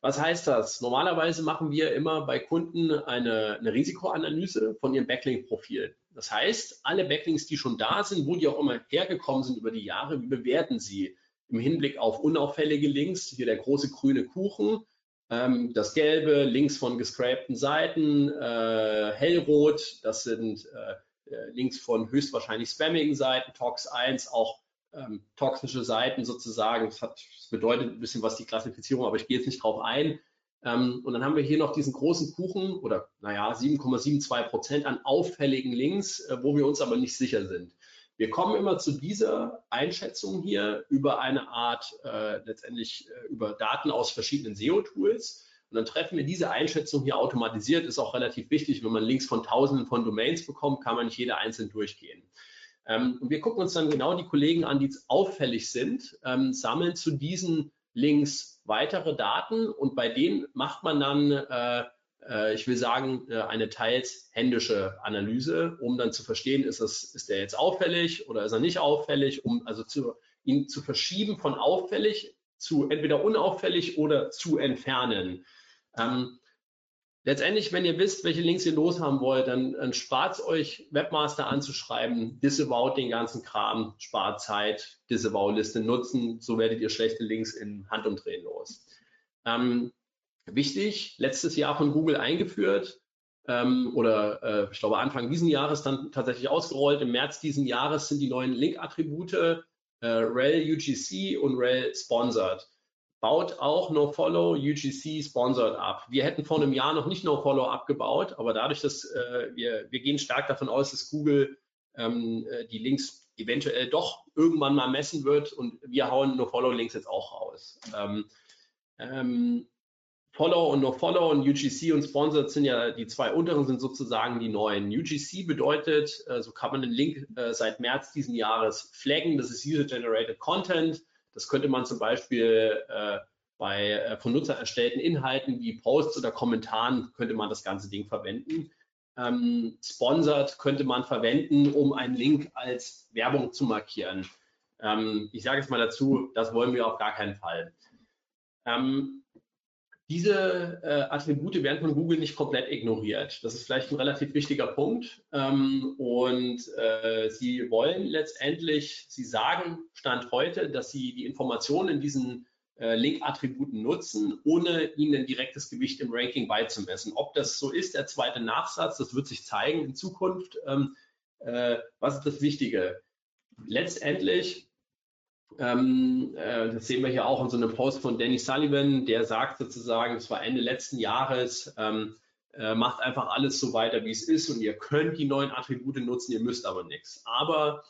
Was heißt das? Normalerweise machen wir immer bei Kunden eine, eine Risikoanalyse von ihrem Backlink-Profil. Das heißt, alle Backlinks, die schon da sind, wo die auch immer hergekommen sind über die Jahre, wir bewerten sie im Hinblick auf unauffällige Links. Hier der große grüne Kuchen ähm, das Gelbe links von gescrapten Seiten, äh, hellrot, das sind äh, äh, links von höchstwahrscheinlich spammigen Seiten, Tox 1 auch ähm, toxische Seiten sozusagen. Das, hat, das bedeutet ein bisschen was die Klassifizierung, aber ich gehe jetzt nicht drauf ein. Ähm, und dann haben wir hier noch diesen großen Kuchen oder naja 7,72 Prozent an auffälligen Links, äh, wo wir uns aber nicht sicher sind. Wir kommen immer zu dieser Einschätzung hier über eine Art, äh, letztendlich äh, über Daten aus verschiedenen SEO-Tools. Und dann treffen wir diese Einschätzung hier automatisiert. Ist auch relativ wichtig, wenn man Links von Tausenden von Domains bekommt, kann man nicht jeder einzeln durchgehen. Ähm, und wir gucken uns dann genau die Kollegen an, die auffällig sind, ähm, sammeln zu diesen links weitere Daten und bei denen macht man dann, äh, äh, ich will sagen, äh, eine teils händische Analyse, um dann zu verstehen, ist, das, ist der jetzt auffällig oder ist er nicht auffällig, um also zu, ihn zu verschieben von auffällig zu entweder unauffällig oder zu entfernen. Ähm, letztendlich, wenn ihr wisst, welche Links ihr loshaben wollt, dann, dann spart es euch, Webmaster anzuschreiben, disavow den ganzen Kram, spart Zeit, Disavow-Liste nutzen, so werdet ihr schlechte Links in Handumdrehen los. Ähm, wichtig, letztes Jahr von Google eingeführt ähm, oder äh, ich glaube Anfang diesen Jahres dann tatsächlich ausgerollt. Im März diesen Jahres sind die neuen Link-Attribute äh, rel UGC und rel Sponsored baut auch NoFollow UGC Sponsored ab. Wir hätten vor einem Jahr noch nicht NoFollow abgebaut, aber dadurch, dass äh, wir, wir gehen stark davon aus, dass Google ähm, äh, die Links eventuell doch irgendwann mal messen wird und wir hauen NoFollow-Links jetzt auch raus. Ähm, ähm, Follow und NoFollow und UGC und Sponsored sind ja die zwei unteren sind sozusagen die neuen. UGC bedeutet, äh, so kann man den Link äh, seit März diesen Jahres flaggen, das ist User-Generated Content. Das könnte man zum Beispiel äh, bei äh, von Nutzer erstellten Inhalten wie Posts oder Kommentaren könnte man das ganze Ding verwenden. Ähm, sponsored könnte man verwenden, um einen Link als Werbung zu markieren. Ähm, ich sage jetzt mal dazu, das wollen wir auf gar keinen Fall. Ähm, diese äh, Attribute werden von Google nicht komplett ignoriert. Das ist vielleicht ein relativ wichtiger Punkt. Ähm, und äh, sie wollen letztendlich, sie sagen Stand heute, dass sie die Informationen in diesen äh, Link-Attributen nutzen, ohne ihnen ein direktes Gewicht im Ranking beizumessen. Ob das so ist, der zweite Nachsatz, das wird sich zeigen in Zukunft. Ähm, äh, was ist das Wichtige? Letztendlich ähm, äh, das sehen wir hier auch in so einem Post von Danny Sullivan, der sagt sozusagen, das war Ende letzten Jahres, ähm, äh, macht einfach alles so weiter, wie es ist und ihr könnt die neuen Attribute nutzen, ihr müsst aber nichts. Aber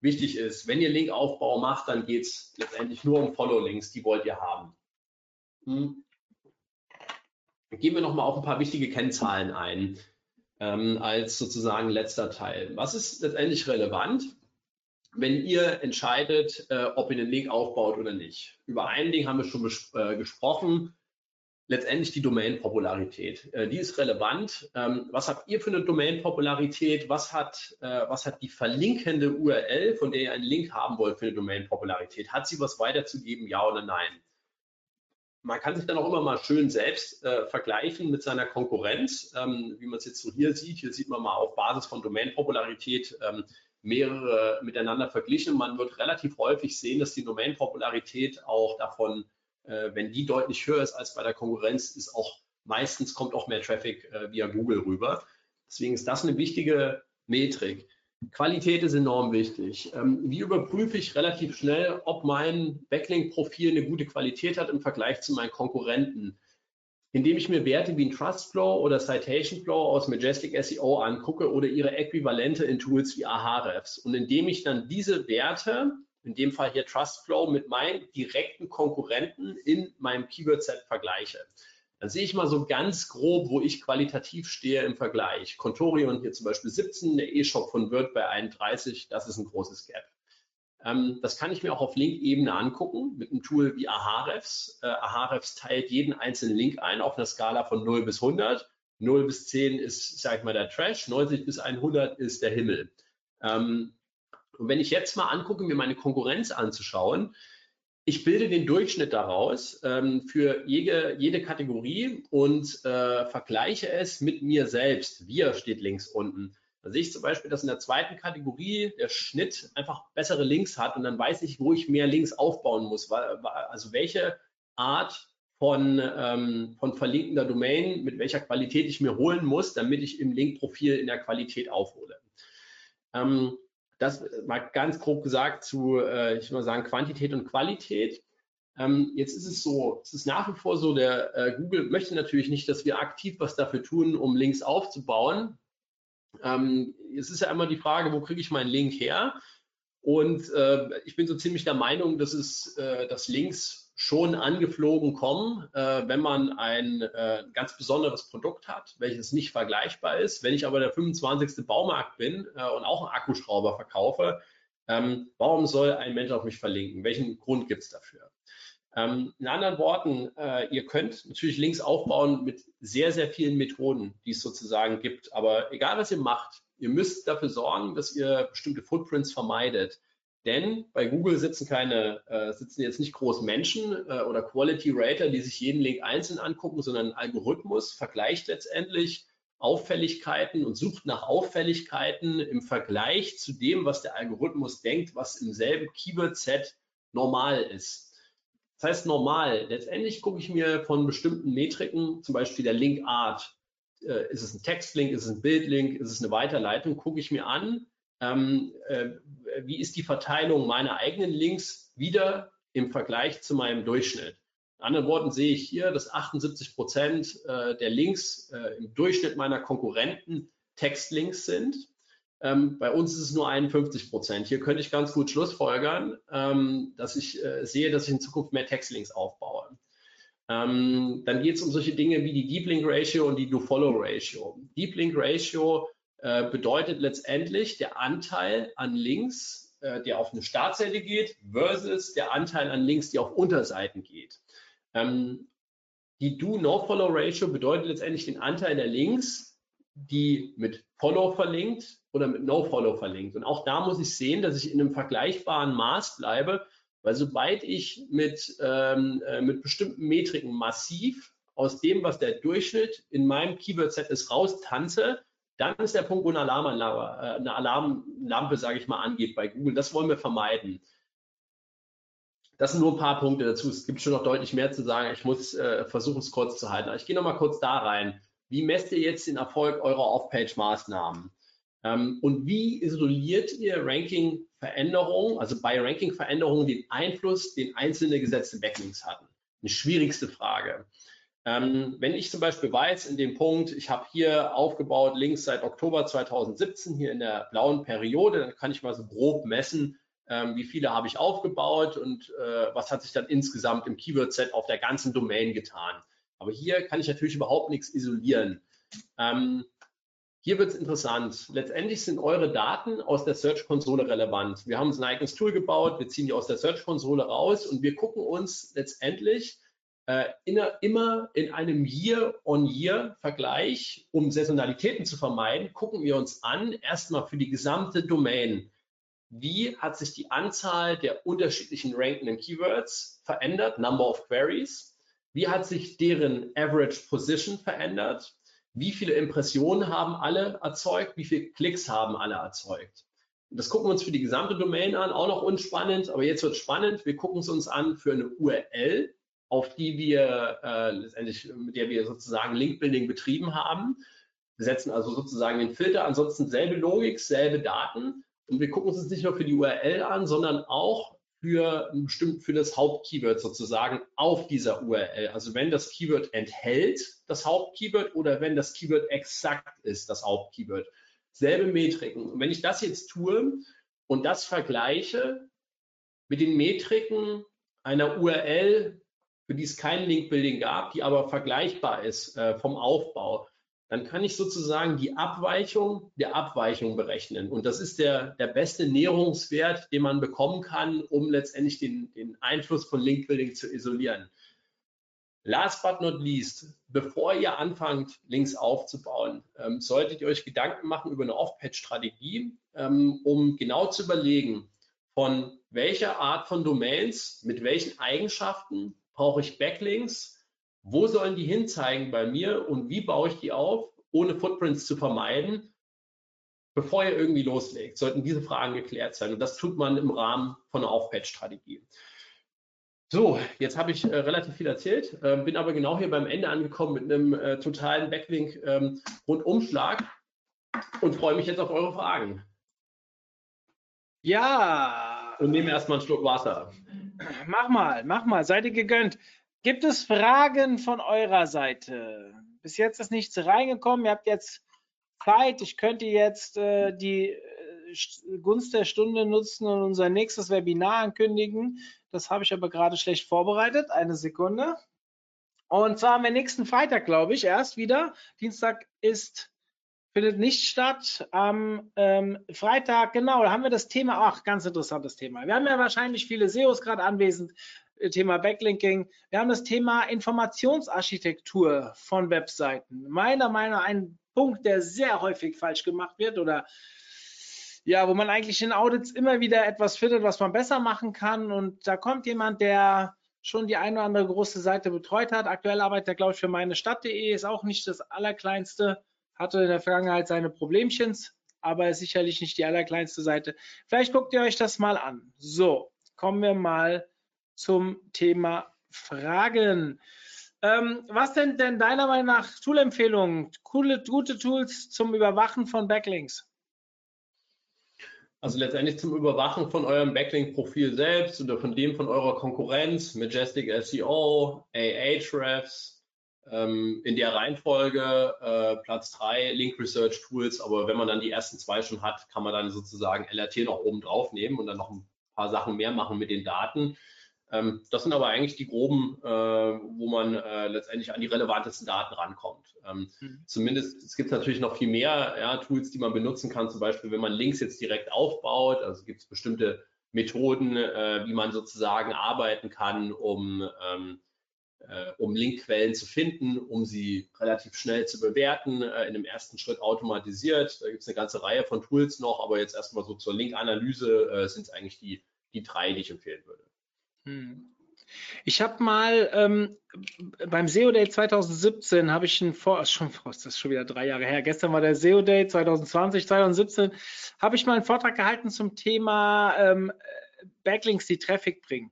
wichtig ist, wenn ihr Linkaufbau macht, dann geht es letztendlich nur um Follow-Links, die wollt ihr haben. Hm. Gehen wir nochmal auf ein paar wichtige Kennzahlen ein, ähm, als sozusagen letzter Teil. Was ist letztendlich relevant? Wenn ihr entscheidet, äh, ob ihr den Link aufbaut oder nicht. Über ein Ding haben wir schon äh, gesprochen, letztendlich die Domain-Popularität. Äh, die ist relevant. Ähm, was habt ihr für eine Domain-Popularität? Was hat, äh, was hat die verlinkende URL, von der ihr einen Link haben wollt für eine Domain-Popularität? Hat sie was weiterzugeben, ja oder nein? Man kann sich dann auch immer mal schön selbst äh, vergleichen mit seiner Konkurrenz, ähm, wie man es jetzt so hier sieht. Hier sieht man mal auf Basis von Domain-Popularität, ähm, mehrere miteinander verglichen. Man wird relativ häufig sehen, dass die Domain-Popularität auch davon, äh, wenn die deutlich höher ist als bei der Konkurrenz, ist auch meistens kommt auch mehr Traffic äh, via Google rüber. Deswegen ist das eine wichtige Metrik. Qualität ist enorm wichtig. Ähm, wie überprüfe ich relativ schnell, ob mein Backlink-Profil eine gute Qualität hat im Vergleich zu meinen Konkurrenten? Indem ich mir Werte wie ein Trustflow oder Citation Flow aus Majestic SEO angucke oder ihre Äquivalente in Tools wie Ahrefs. Und indem ich dann diese Werte, in dem Fall hier Trustflow, mit meinen direkten Konkurrenten in meinem Keyword-Set vergleiche. Dann sehe ich mal so ganz grob, wo ich qualitativ stehe im Vergleich. Contorion hier zum Beispiel 17, der E-Shop von Word bei 31, das ist ein großes Gap. Ähm, das kann ich mir auch auf Link-Ebene angucken mit einem Tool wie Ahrefs. Äh, Ahrefs teilt jeden einzelnen Link ein auf einer Skala von 0 bis 100. 0 bis 10 ist, sag ich mal, der Trash, 90 bis 100 ist der Himmel. Ähm, und wenn ich jetzt mal angucke, mir meine Konkurrenz anzuschauen, ich bilde den Durchschnitt daraus ähm, für jede, jede Kategorie und äh, vergleiche es mit mir selbst. Wir steht links unten. Da sehe ich zum Beispiel, dass in der zweiten Kategorie der Schnitt einfach bessere Links hat und dann weiß ich, wo ich mehr Links aufbauen muss. Also welche Art von, ähm, von verlinkender Domain, mit welcher Qualität ich mir holen muss, damit ich im Linkprofil in der Qualität aufhole. Ähm, das mal ganz grob gesagt zu, äh, ich würde mal sagen, Quantität und Qualität. Ähm, jetzt ist es so, es ist nach wie vor so, der äh, Google möchte natürlich nicht, dass wir aktiv was dafür tun, um Links aufzubauen. Ähm, es ist ja immer die Frage, wo kriege ich meinen Link her? Und äh, ich bin so ziemlich der Meinung, dass es, äh, dass Links schon angeflogen kommen, äh, wenn man ein äh, ganz besonderes Produkt hat, welches nicht vergleichbar ist. Wenn ich aber der 25. Baumarkt bin äh, und auch einen Akkuschrauber verkaufe, ähm, warum soll ein Mensch auf mich verlinken? Welchen Grund gibt es dafür? Ähm, in anderen Worten, äh, ihr könnt natürlich Links aufbauen mit sehr, sehr vielen Methoden, die es sozusagen gibt. Aber egal, was ihr macht, ihr müsst dafür sorgen, dass ihr bestimmte Footprints vermeidet. Denn bei Google sitzen keine, äh, sitzen jetzt nicht groß Menschen äh, oder Quality Rater, die sich jeden Link einzeln angucken, sondern ein Algorithmus vergleicht letztendlich Auffälligkeiten und sucht nach Auffälligkeiten im Vergleich zu dem, was der Algorithmus denkt, was im selben Keyword-Set normal ist. Das heißt normal. Letztendlich gucke ich mir von bestimmten Metriken, zum Beispiel der Linkart, äh, ist es ein Textlink, ist es ein Bildlink, ist es eine Weiterleitung, gucke ich mir an, ähm, äh, wie ist die Verteilung meiner eigenen Links wieder im Vergleich zu meinem Durchschnitt. In anderen Worten sehe ich hier, dass 78 Prozent äh, der Links äh, im Durchschnitt meiner Konkurrenten Textlinks sind. Ähm, bei uns ist es nur 51 Prozent. Hier könnte ich ganz gut schlussfolgern, ähm, dass ich äh, sehe, dass ich in Zukunft mehr Textlinks aufbaue. Ähm, dann geht es um solche Dinge wie die Deep Link Ratio und die Do-Follow Ratio. Deep Link Ratio äh, bedeutet letztendlich der Anteil an Links, äh, der auf eine Startseite geht, versus der Anteil an Links, die auf Unterseiten geht. Ähm, die Do-No-Follow-Ratio bedeutet letztendlich den Anteil der Links, die mit Follow verlinkt oder mit No-Follow verlinkt. Und auch da muss ich sehen, dass ich in einem vergleichbaren Maß bleibe, weil sobald ich mit, ähm, äh, mit bestimmten Metriken massiv aus dem, was der Durchschnitt in meinem Keyword-Set ist, raustanze, dann ist der Punkt, wo eine Alarmanlage, äh, eine Alarmlampe, sage ich mal, angeht bei Google. Das wollen wir vermeiden. Das sind nur ein paar Punkte dazu. Es gibt schon noch deutlich mehr zu sagen. Ich muss äh, versuchen, es kurz zu halten. Aber ich gehe noch mal kurz da rein. Wie messt ihr jetzt den Erfolg eurer Off-Page-Maßnahmen? Ähm, und wie isoliert ihr Ranking-Veränderungen, also bei Ranking-Veränderungen den Einfluss, den einzelne gesetzte Backlinks hatten? Eine schwierigste Frage. Ähm, wenn ich zum Beispiel weiß, in dem Punkt, ich habe hier aufgebaut links seit Oktober 2017 hier in der blauen Periode, dann kann ich mal so grob messen, ähm, wie viele habe ich aufgebaut und äh, was hat sich dann insgesamt im Keyword-Set auf der ganzen Domain getan. Aber hier kann ich natürlich überhaupt nichts isolieren. Ähm, hier wird es interessant. Letztendlich sind eure Daten aus der Search-Konsole relevant. Wir haben uns ein eigenes Tool gebaut, wir ziehen die aus der Search-Konsole raus und wir gucken uns letztendlich äh, in, immer in einem Year-on-Year-Vergleich, um Saisonalitäten zu vermeiden, gucken wir uns an, erstmal für die gesamte Domain, wie hat sich die Anzahl der unterschiedlichen rankenden Keywords verändert, Number of Queries, wie hat sich deren Average Position verändert, wie viele Impressionen haben alle erzeugt, wie viele Klicks haben alle erzeugt. Das gucken wir uns für die gesamte Domain an, auch noch unspannend, aber jetzt wird spannend. Wir gucken es uns an für eine URL, auf die wir äh, letztendlich, mit der wir sozusagen Link-Building betrieben haben. Wir setzen also sozusagen den Filter, ansonsten selbe Logik, selbe Daten. Und wir gucken uns das nicht nur für die URL an, sondern auch für bestimmt für das Hauptkeyword sozusagen auf dieser URL. Also wenn das Keyword enthält das Hauptkeyword oder wenn das Keyword exakt ist, das Hauptkeyword. Selbe Metriken. Und wenn ich das jetzt tue und das vergleiche mit den Metriken einer URL, für die es kein Link-Building gab, die aber vergleichbar ist äh, vom Aufbau, dann kann ich sozusagen die Abweichung der Abweichung berechnen. Und das ist der, der beste Näherungswert, den man bekommen kann, um letztendlich den, den Einfluss von Link-Building zu isolieren. Last but not least, bevor ihr anfangt, Links aufzubauen, ähm, solltet ihr euch Gedanken machen über eine Off-Page-Strategie, ähm, um genau zu überlegen, von welcher Art von Domains, mit welchen Eigenschaften brauche ich Backlinks, wo sollen die hinzeigen bei mir und wie baue ich die auf, ohne Footprints zu vermeiden, bevor ihr irgendwie loslegt, sollten diese Fragen geklärt sein. Und das tut man im Rahmen von einer Off-Page-Strategie. So, jetzt habe ich äh, relativ viel erzählt, äh, bin aber genau hier beim Ende angekommen mit einem äh, totalen Backlink-Rundumschlag ähm, und freue mich jetzt auf eure Fragen. Ja. Und nehme erstmal einen Schluck Wasser. Mach mal, mach mal, seid ihr gegönnt. Gibt es Fragen von eurer Seite? Bis jetzt ist nichts reingekommen. Ihr habt jetzt Zeit. Ich könnte jetzt äh, die äh, Gunst der Stunde nutzen und unser nächstes Webinar ankündigen. Das habe ich aber gerade schlecht vorbereitet. Eine Sekunde. Und zwar haben wir nächsten Freitag, glaube ich, erst wieder. Dienstag ist findet nicht statt. Am ähm, Freitag, genau, da haben wir das Thema, ach, ganz interessantes Thema. Wir haben ja wahrscheinlich viele SEOs gerade anwesend. Thema Backlinking. Wir haben das Thema Informationsarchitektur von Webseiten. Meiner Meinung nach ein Punkt, der sehr häufig falsch gemacht wird oder ja, wo man eigentlich in Audits immer wieder etwas findet, was man besser machen kann. Und da kommt jemand, der schon die eine oder andere große Seite betreut hat. Aktuell arbeitet er, glaube ich, für meine Stadt.de, ist auch nicht das allerkleinste, hatte in der Vergangenheit seine Problemchens, aber ist sicherlich nicht die allerkleinste Seite. Vielleicht guckt ihr euch das mal an. So, kommen wir mal zum Thema Fragen. Ähm, was sind denn deiner Meinung nach Toolempfehlungen, coole, gute Tools zum Überwachen von Backlinks? Also letztendlich zum Überwachen von eurem Backlink-Profil selbst oder von dem von eurer Konkurrenz, Majestic SEO, Ahrefs, ähm, in der Reihenfolge äh, Platz 3 Link Research Tools, aber wenn man dann die ersten zwei schon hat, kann man dann sozusagen LRT noch oben drauf nehmen und dann noch ein paar Sachen mehr machen mit den Daten. Ähm, das sind aber eigentlich die groben, äh, wo man äh, letztendlich an die relevantesten Daten rankommt. Ähm, mhm. Zumindest, es gibt natürlich noch viel mehr ja, Tools, die man benutzen kann, zum Beispiel, wenn man Links jetzt direkt aufbaut, also gibt es bestimmte Methoden, äh, wie man sozusagen arbeiten kann, um, ähm, äh, um Linkquellen zu finden, um sie relativ schnell zu bewerten, in dem ersten Schritt automatisiert. Da gibt es eine ganze Reihe von Tools noch, aber jetzt erstmal so zur Linkanalyse sind es eigentlich die, die drei, die ich empfehlen würde. Hm. Ich habe mal ähm, beim SEO Day 2017 habe ich ein Vor schon das ist schon wieder drei Jahre her. Gestern war der SEO Day 2020, 2017 habe ich mal einen Vortrag gehalten zum Thema ähm, Backlinks, die Traffic bringen,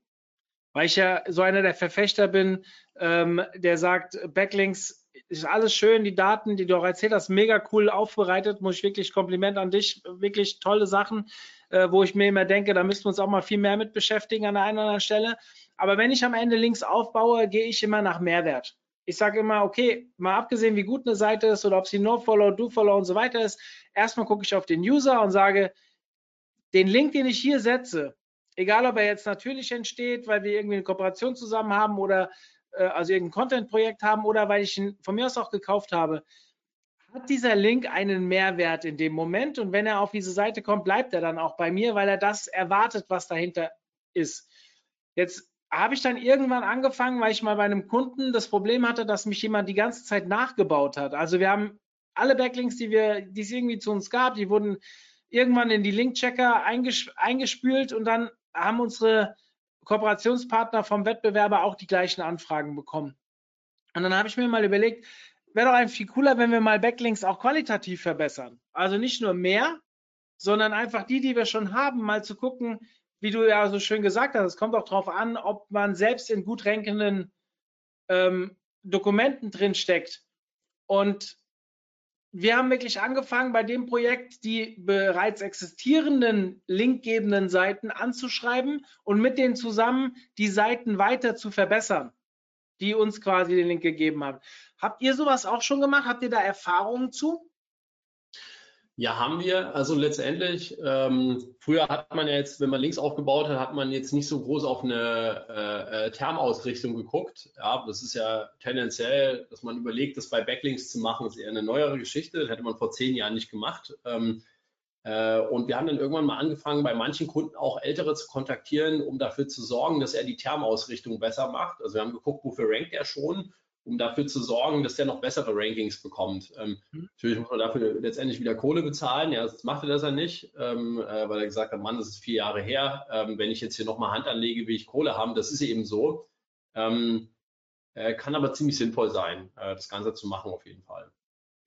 weil ich ja so einer der Verfechter bin, ähm, der sagt Backlinks ist alles schön, die Daten, die du auch erzählt hast, mega cool aufbereitet. Muss ich wirklich Kompliment an dich, wirklich tolle Sachen äh, wo ich mir immer denke, da müssten wir uns auch mal viel mehr mit beschäftigen an der einen oder anderen Stelle. Aber wenn ich am Ende Links aufbaue, gehe ich immer nach Mehrwert. Ich sage immer, okay, mal abgesehen, wie gut eine Seite ist oder ob sie No-Follow, Do-Follow und so weiter ist, erstmal gucke ich auf den User und sage, den Link, den ich hier setze, egal ob er jetzt natürlich entsteht, weil wir irgendwie eine Kooperation zusammen haben oder äh, also irgendein Content-Projekt haben oder weil ich ihn von mir aus auch gekauft habe, hat dieser Link einen Mehrwert in dem Moment und wenn er auf diese Seite kommt, bleibt er dann auch bei mir, weil er das erwartet, was dahinter ist. Jetzt habe ich dann irgendwann angefangen, weil ich mal bei einem Kunden das Problem hatte, dass mich jemand die ganze Zeit nachgebaut hat. Also wir haben alle Backlinks, die wir, die es irgendwie zu uns gab, die wurden irgendwann in die Link-Checker eingesp eingespült und dann haben unsere Kooperationspartner vom Wettbewerber auch die gleichen Anfragen bekommen. Und dann habe ich mir mal überlegt, wäre doch eigentlich viel cooler, wenn wir mal Backlinks auch qualitativ verbessern. Also nicht nur mehr, sondern einfach die, die wir schon haben, mal zu gucken, wie du ja so schön gesagt hast, es kommt auch darauf an, ob man selbst in gut rankenden ähm, Dokumenten drin steckt. Und wir haben wirklich angefangen, bei dem Projekt die bereits existierenden linkgebenden Seiten anzuschreiben und mit denen zusammen die Seiten weiter zu verbessern, die uns quasi den Link gegeben haben. Habt ihr sowas auch schon gemacht? Habt ihr da Erfahrungen zu? Ja, haben wir. Also letztendlich, ähm, früher hat man jetzt, wenn man links aufgebaut hat, hat man jetzt nicht so groß auf eine äh, äh, Termausrichtung geguckt. Ja, das ist ja tendenziell, dass man überlegt, das bei Backlinks zu machen, ist eher eine neuere Geschichte. Das hätte man vor zehn Jahren nicht gemacht. Ähm, äh, und wir haben dann irgendwann mal angefangen, bei manchen Kunden auch Ältere zu kontaktieren, um dafür zu sorgen, dass er die Termausrichtung besser macht. Also wir haben geguckt, wofür rankt er schon um dafür zu sorgen, dass der noch bessere Rankings bekommt. Ähm, mhm. Natürlich muss man dafür letztendlich wieder Kohle bezahlen. Ja, das machte das er nicht, ähm, äh, weil er gesagt hat, Mann, das ist vier Jahre her. Ähm, wenn ich jetzt hier nochmal Hand anlege, will ich Kohle haben. Das ist eben so. Ähm, äh, kann aber ziemlich sinnvoll sein, äh, das Ganze zu machen auf jeden Fall.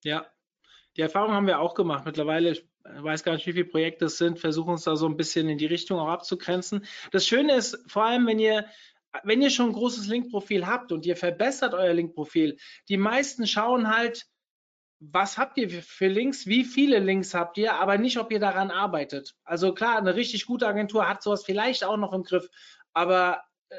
Ja, die Erfahrung haben wir auch gemacht. Mittlerweile, ich weiß gar nicht, wie viele Projekte es sind, versuchen uns da so ein bisschen in die Richtung auch abzugrenzen. Das Schöne ist, vor allem, wenn ihr wenn ihr schon ein großes Linkprofil habt und ihr verbessert euer Linkprofil, die meisten schauen halt, was habt ihr für Links, wie viele Links habt ihr, aber nicht, ob ihr daran arbeitet. Also klar, eine richtig gute Agentur hat sowas vielleicht auch noch im Griff, aber äh,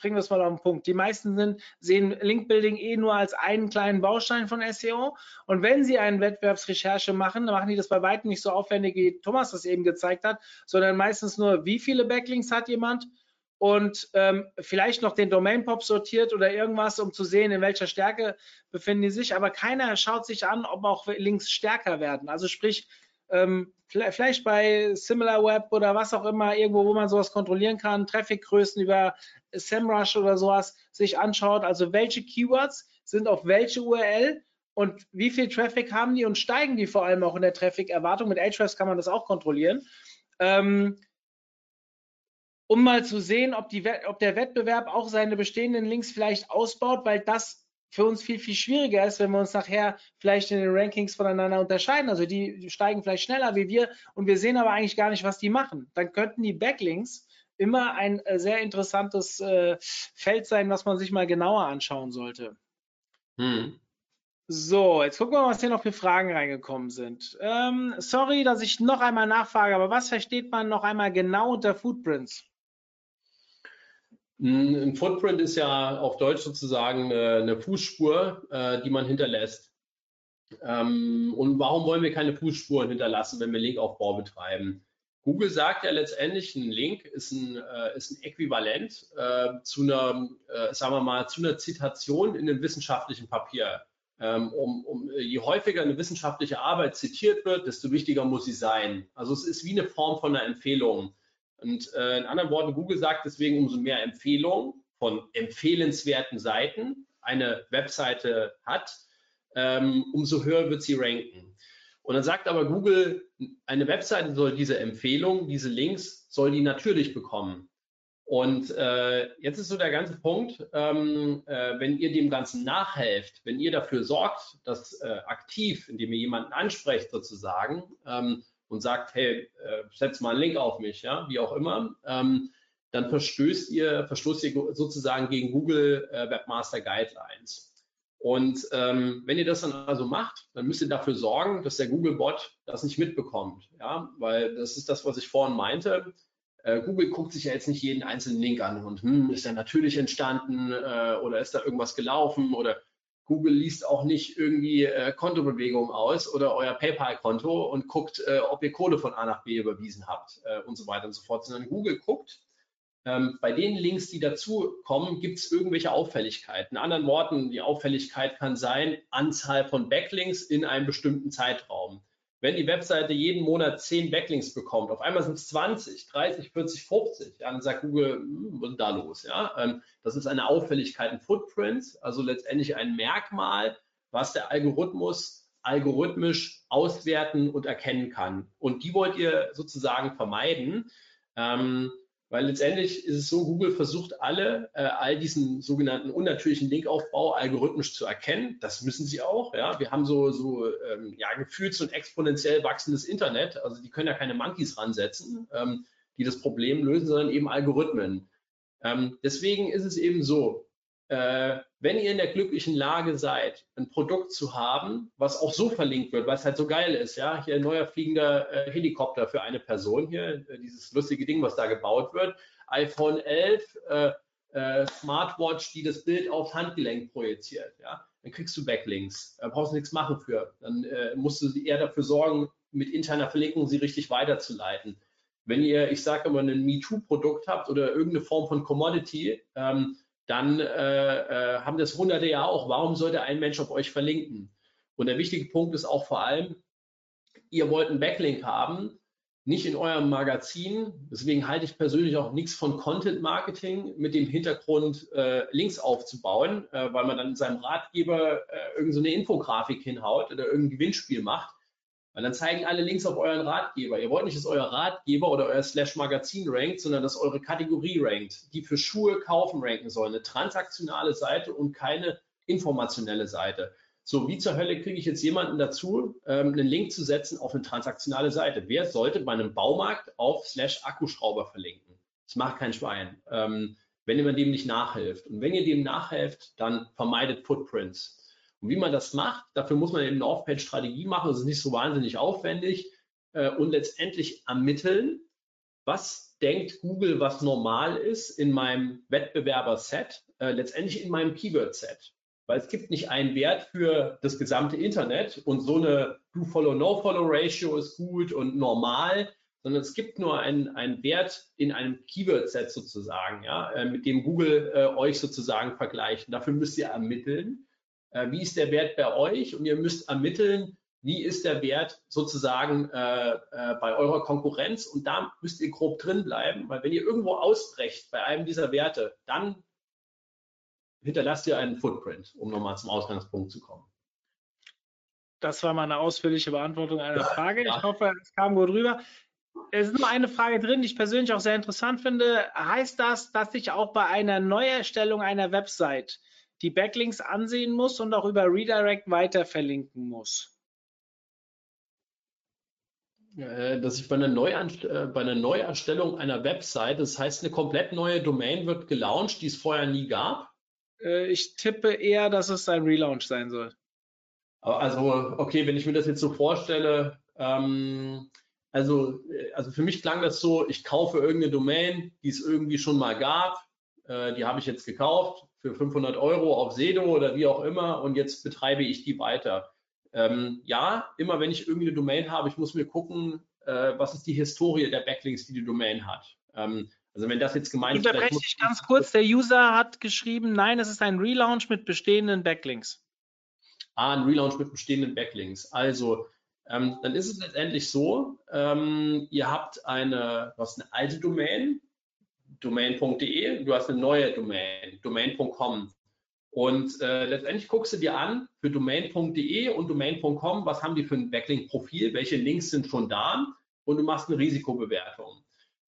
bringen wir es mal auf den Punkt. Die meisten sind, sehen Linkbuilding eh nur als einen kleinen Baustein von SEO. Und wenn sie eine Wettbewerbsrecherche machen, dann machen die das bei weitem nicht so aufwendig, wie Thomas das eben gezeigt hat, sondern meistens nur, wie viele Backlinks hat jemand und ähm, vielleicht noch den Domain-Pop sortiert oder irgendwas, um zu sehen, in welcher Stärke befinden die sich. Aber keiner schaut sich an, ob auch Links stärker werden. Also sprich, ähm, vielleicht bei SimilarWeb oder was auch immer, irgendwo, wo man sowas kontrollieren kann, Trafficgrößen über SEMrush oder sowas sich anschaut, also welche Keywords sind auf welche URL und wie viel Traffic haben die und steigen die vor allem auch in der Traffic-Erwartung. Mit Ahrefs kann man das auch kontrollieren. Ähm, um mal zu sehen, ob, die, ob der Wettbewerb auch seine bestehenden Links vielleicht ausbaut, weil das für uns viel, viel schwieriger ist, wenn wir uns nachher vielleicht in den Rankings voneinander unterscheiden. Also die steigen vielleicht schneller wie wir und wir sehen aber eigentlich gar nicht, was die machen. Dann könnten die Backlinks immer ein äh, sehr interessantes äh, Feld sein, was man sich mal genauer anschauen sollte. Hm. So, jetzt gucken wir mal, was hier noch für Fragen reingekommen sind. Ähm, sorry, dass ich noch einmal nachfrage, aber was versteht man noch einmal genau unter Footprints? Ein Footprint ist ja auf Deutsch sozusagen eine, Fußspur, äh, die man hinterlässt. Ähm, und warum wollen wir keine Fußspuren hinterlassen, wenn wir Linkaufbau betreiben? Google sagt ja letztendlich, ein Link ist ein, äh, ist ein Äquivalent äh, zu einer, sagen wir mal, zu einer Zitation in einem wissenschaftlichen Papier. Ähm, um, um, je häufiger eine wissenschaftliche Arbeit zitiert wird, desto wichtiger muss sie sein. Also es ist wie eine Form von einer Empfehlung. Und äh, in anderen Worten, Google sagt deswegen, umso mehr Empfehlungen von empfehlenswerten Seiten eine Webseite hat, ähm, umso höher wird sie ranken. Und dann sagt aber Google, eine Webseite soll diese Empfehlung, diese Links, soll die natürlich bekommen. Und äh, jetzt ist so der ganze Punkt, ähm, äh, wenn ihr dem Ganzen nachhelft, wenn ihr dafür sorgt, dass äh, aktiv, indem ihr jemanden ansprecht sozusagen, ähm, und sagt, hey, äh, setz mal einen Link auf mich, ja, wie auch immer, ähm, dann verstößt ihr, verstoßt ihr sozusagen gegen Google äh, Webmaster Guidelines. Und ähm, wenn ihr das dann also macht, dann müsst ihr dafür sorgen, dass der Google-Bot das nicht mitbekommt. Ja, weil das ist das, was ich vorhin meinte. Äh, Google guckt sich ja jetzt nicht jeden einzelnen Link an und hm, ist der natürlich entstanden äh, oder ist da irgendwas gelaufen oder Google liest auch nicht irgendwie äh, Kontobewegungen aus oder euer PayPal-Konto und guckt, äh, ob ihr Kohle von A nach B überwiesen habt äh, und so weiter und so fort, sondern Google guckt, ähm, bei den Links, die dazu kommen, gibt es irgendwelche Auffälligkeiten. In anderen Worten, die Auffälligkeit kann sein, Anzahl von Backlinks in einem bestimmten Zeitraum wenn die Webseite jeden Monat 10 Backlinks bekommt, auf einmal sind es 20, 30, 40, 50, ja, dann sagt Google, hm, was ist da los? Ja? Ähm, das ist eine Auffälligkeit, ein Footprint, also letztendlich ein Merkmal, was der Algorithmus algorithmisch auswerten und erkennen kann. Und die wollt ihr sozusagen vermeiden. Ähm, weil letztendlich ist es so, Google versucht alle, äh, all diesen sogenannten unnatürlichen Linkaufbau algorithmisch zu erkennen. Das müssen sie auch. Ja, wir haben so, so ähm, ja, gefühlt so ein exponentiell wachsendes Internet. Also die können ja keine Monkeys ransetzen, ähm, die das Problem lösen, sondern eben Algorithmen. Ähm, deswegen ist es eben so, wenn ihr in der glücklichen Lage seid, ein Produkt zu haben, was auch so verlinkt wird, weil es halt so geil ist, ja, hier ein neuer fliegender äh, Helikopter für eine Person hier, äh, dieses lustige Ding, was da gebaut wird, iPhone 11, äh, äh, Smartwatch, die das Bild aufs Handgelenk projiziert, ja, dann kriegst du Backlinks, da brauchst du nichts machen für, dann äh, musst du eher dafür sorgen, mit interner Verlinkung sie richtig weiterzuleiten. Wenn ihr, ich sage immer, ein MeToo-Produkt habt oder irgendeine Form von Commodity, ähm, dann äh, äh, haben das Hunderte ja auch. Warum sollte ein Mensch auf euch verlinken? Und der wichtige Punkt ist auch vor allem, ihr wollt einen Backlink haben, nicht in eurem Magazin. Deswegen halte ich persönlich auch nichts von Content Marketing mit dem Hintergrund, äh, Links aufzubauen, äh, weil man dann seinem Ratgeber äh, irgendeine so Infografik hinhaut oder irgendein Gewinnspiel macht. Weil dann zeigen alle Links auf euren Ratgeber. Ihr wollt nicht, dass euer Ratgeber oder euer Slash Magazin rankt, sondern dass eure Kategorie rankt, die für Schuhe kaufen ranken soll. Eine transaktionale Seite und keine informationelle Seite. So, wie zur Hölle kriege ich jetzt jemanden dazu, ähm, einen Link zu setzen auf eine transaktionale Seite? Wer sollte bei einem Baumarkt auf Slash Akkuschrauber verlinken? Das macht kein Schwein, ähm, wenn man dem nicht nachhilft. Und wenn ihr dem nachhelft, dann vermeidet Footprints. Und wie man das macht, dafür muss man eben eine Off-Page-Strategie machen. Das ist nicht so wahnsinnig aufwendig äh, und letztendlich ermitteln, was denkt Google, was normal ist in meinem Wettbewerber-Set, äh, letztendlich in meinem Keyword-Set. Weil es gibt nicht einen Wert für das gesamte Internet und so eine Do-Follow-No-Follow-Ratio ist gut und normal, sondern es gibt nur einen, einen Wert in einem Keyword-Set sozusagen, ja, äh, mit dem Google äh, euch sozusagen vergleicht. Und dafür müsst ihr ermitteln, äh, wie ist der Wert bei euch und ihr müsst ermitteln, wie ist der Wert sozusagen äh, äh, bei eurer Konkurrenz und da müsst ihr grob drin bleiben, weil wenn ihr irgendwo ausbrecht bei einem dieser Werte, dann hinterlasst ihr einen Footprint, um nochmal zum Ausgangspunkt zu kommen. Das war mal eine ausführliche Beantwortung einer Frage. Ich hoffe, es kam gut rüber. Es ist nur eine Frage drin, die ich persönlich auch sehr interessant finde. Heißt das, dass ich auch bei einer Neuerstellung einer Website die Backlinks ansehen muss und auch über Redirect weiter verlinken muss? Äh, dass ich bei einer, äh, bei einer Neuerstellung einer Website, das heißt, eine komplett neue Domain wird gelauncht, die es vorher nie gab? Äh, ich tippe eher, dass es ein Relaunch sein soll. Also, okay, wenn ich mir das jetzt so vorstelle, ähm, also, also für mich klang das so, ich kaufe irgendeine Domain, die es irgendwie schon mal gab, äh, die habe ich jetzt gekauft für 500 Euro auf Sedo oder wie auch immer und jetzt betreibe ich die weiter. Ähm, ja, immer wenn ich irgendwie eine Domain habe, ich muss mir gucken, äh, was ist die Historie der Backlinks, die die Domain hat. Ähm, also wenn das jetzt gemeint ist. Unterbreche ich ganz kurz, der User hat geschrieben, nein, es ist ein Relaunch mit bestehenden Backlinks. Ah, ein Relaunch mit bestehenden Backlinks. Also ähm, dann ist es letztendlich so, ähm, ihr habt eine, hast eine alte Domain, domain.de, du hast eine neue Domain, domain.com. Und äh, letztendlich guckst du dir an für domain.de und domain.com, was haben die für ein Backlink-Profil, welche Links sind schon da und du machst eine Risikobewertung.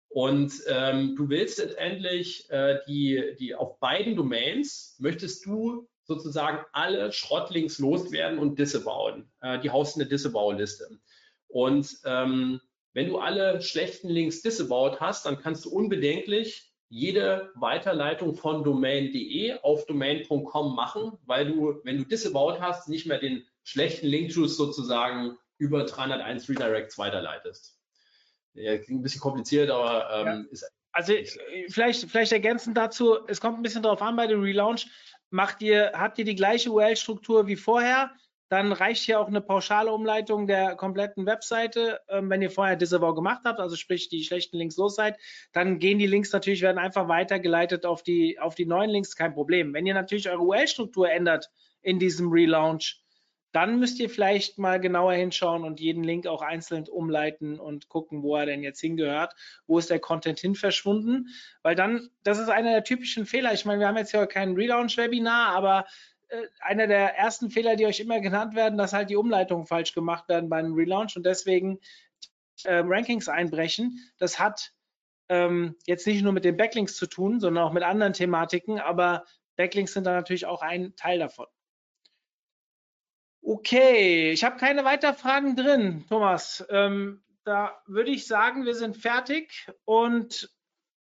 Und ähm, du willst letztendlich äh, die, die auf beiden Domains möchtest du sozusagen alle Schrottlinks loswerden und disavowen. Äh, die haust eine Disavow-Liste. Und ähm, wenn du alle schlechten Links disavowed hast, dann kannst du unbedenklich jede Weiterleitung von domain.de auf domain.com machen, weil du, wenn du disavowed hast, nicht mehr den schlechten Link-Juice sozusagen über 301 Redirects weiterleitest. Ja, klingt ein bisschen kompliziert, aber ähm, ja. ist. Also vielleicht, vielleicht ergänzend dazu, es kommt ein bisschen darauf an bei dem Relaunch, macht ihr, habt ihr die gleiche URL-Struktur wie vorher, dann reicht hier auch eine pauschale Umleitung der kompletten Webseite. Ähm, wenn ihr vorher Disavow gemacht habt, also sprich die schlechten Links los seid, dann gehen die Links natürlich, werden einfach weitergeleitet auf die, auf die neuen Links, kein Problem. Wenn ihr natürlich eure URL-Struktur ändert in diesem Relaunch, dann müsst ihr vielleicht mal genauer hinschauen und jeden Link auch einzeln umleiten und gucken, wo er denn jetzt hingehört, wo ist der Content hin verschwunden, weil dann, das ist einer der typischen Fehler. Ich meine, wir haben jetzt ja kein Relaunch-Webinar, aber einer der ersten Fehler, die euch immer genannt werden, dass halt die Umleitungen falsch gemacht werden beim Relaunch und deswegen äh, Rankings einbrechen. Das hat ähm, jetzt nicht nur mit den Backlinks zu tun, sondern auch mit anderen Thematiken, aber Backlinks sind da natürlich auch ein Teil davon. Okay, ich habe keine weiteren Fragen drin, Thomas. Ähm, da würde ich sagen, wir sind fertig und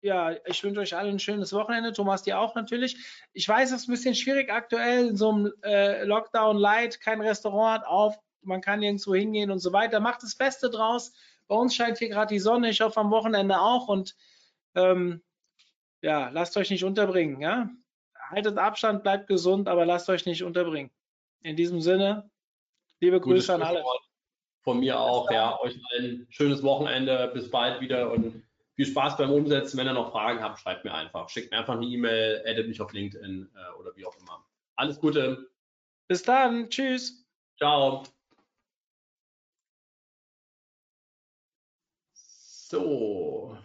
ja, ich wünsche euch allen ein schönes Wochenende. Thomas, dir auch natürlich. Ich weiß, es ist ein bisschen schwierig aktuell in so einem äh, Lockdown Light. Kein Restaurant hat auf, man kann nirgendwo hingehen und so weiter. Macht das Beste draus. Bei uns scheint hier gerade die Sonne. Ich hoffe am Wochenende auch. Und ähm, ja, lasst euch nicht unterbringen. Ja? Haltet Abstand, bleibt gesund, aber lasst euch nicht unterbringen. In diesem Sinne, liebe Grüße an alle. Von mir auch, ja. Euch ein schönes Wochenende. Bis bald wieder und viel Spaß beim Umsetzen. Wenn ihr noch Fragen habt, schreibt mir einfach. Schickt mir einfach eine E-Mail, addet mich auf LinkedIn äh, oder wie auch immer. Alles Gute. Bis dann. Tschüss. Ciao. So.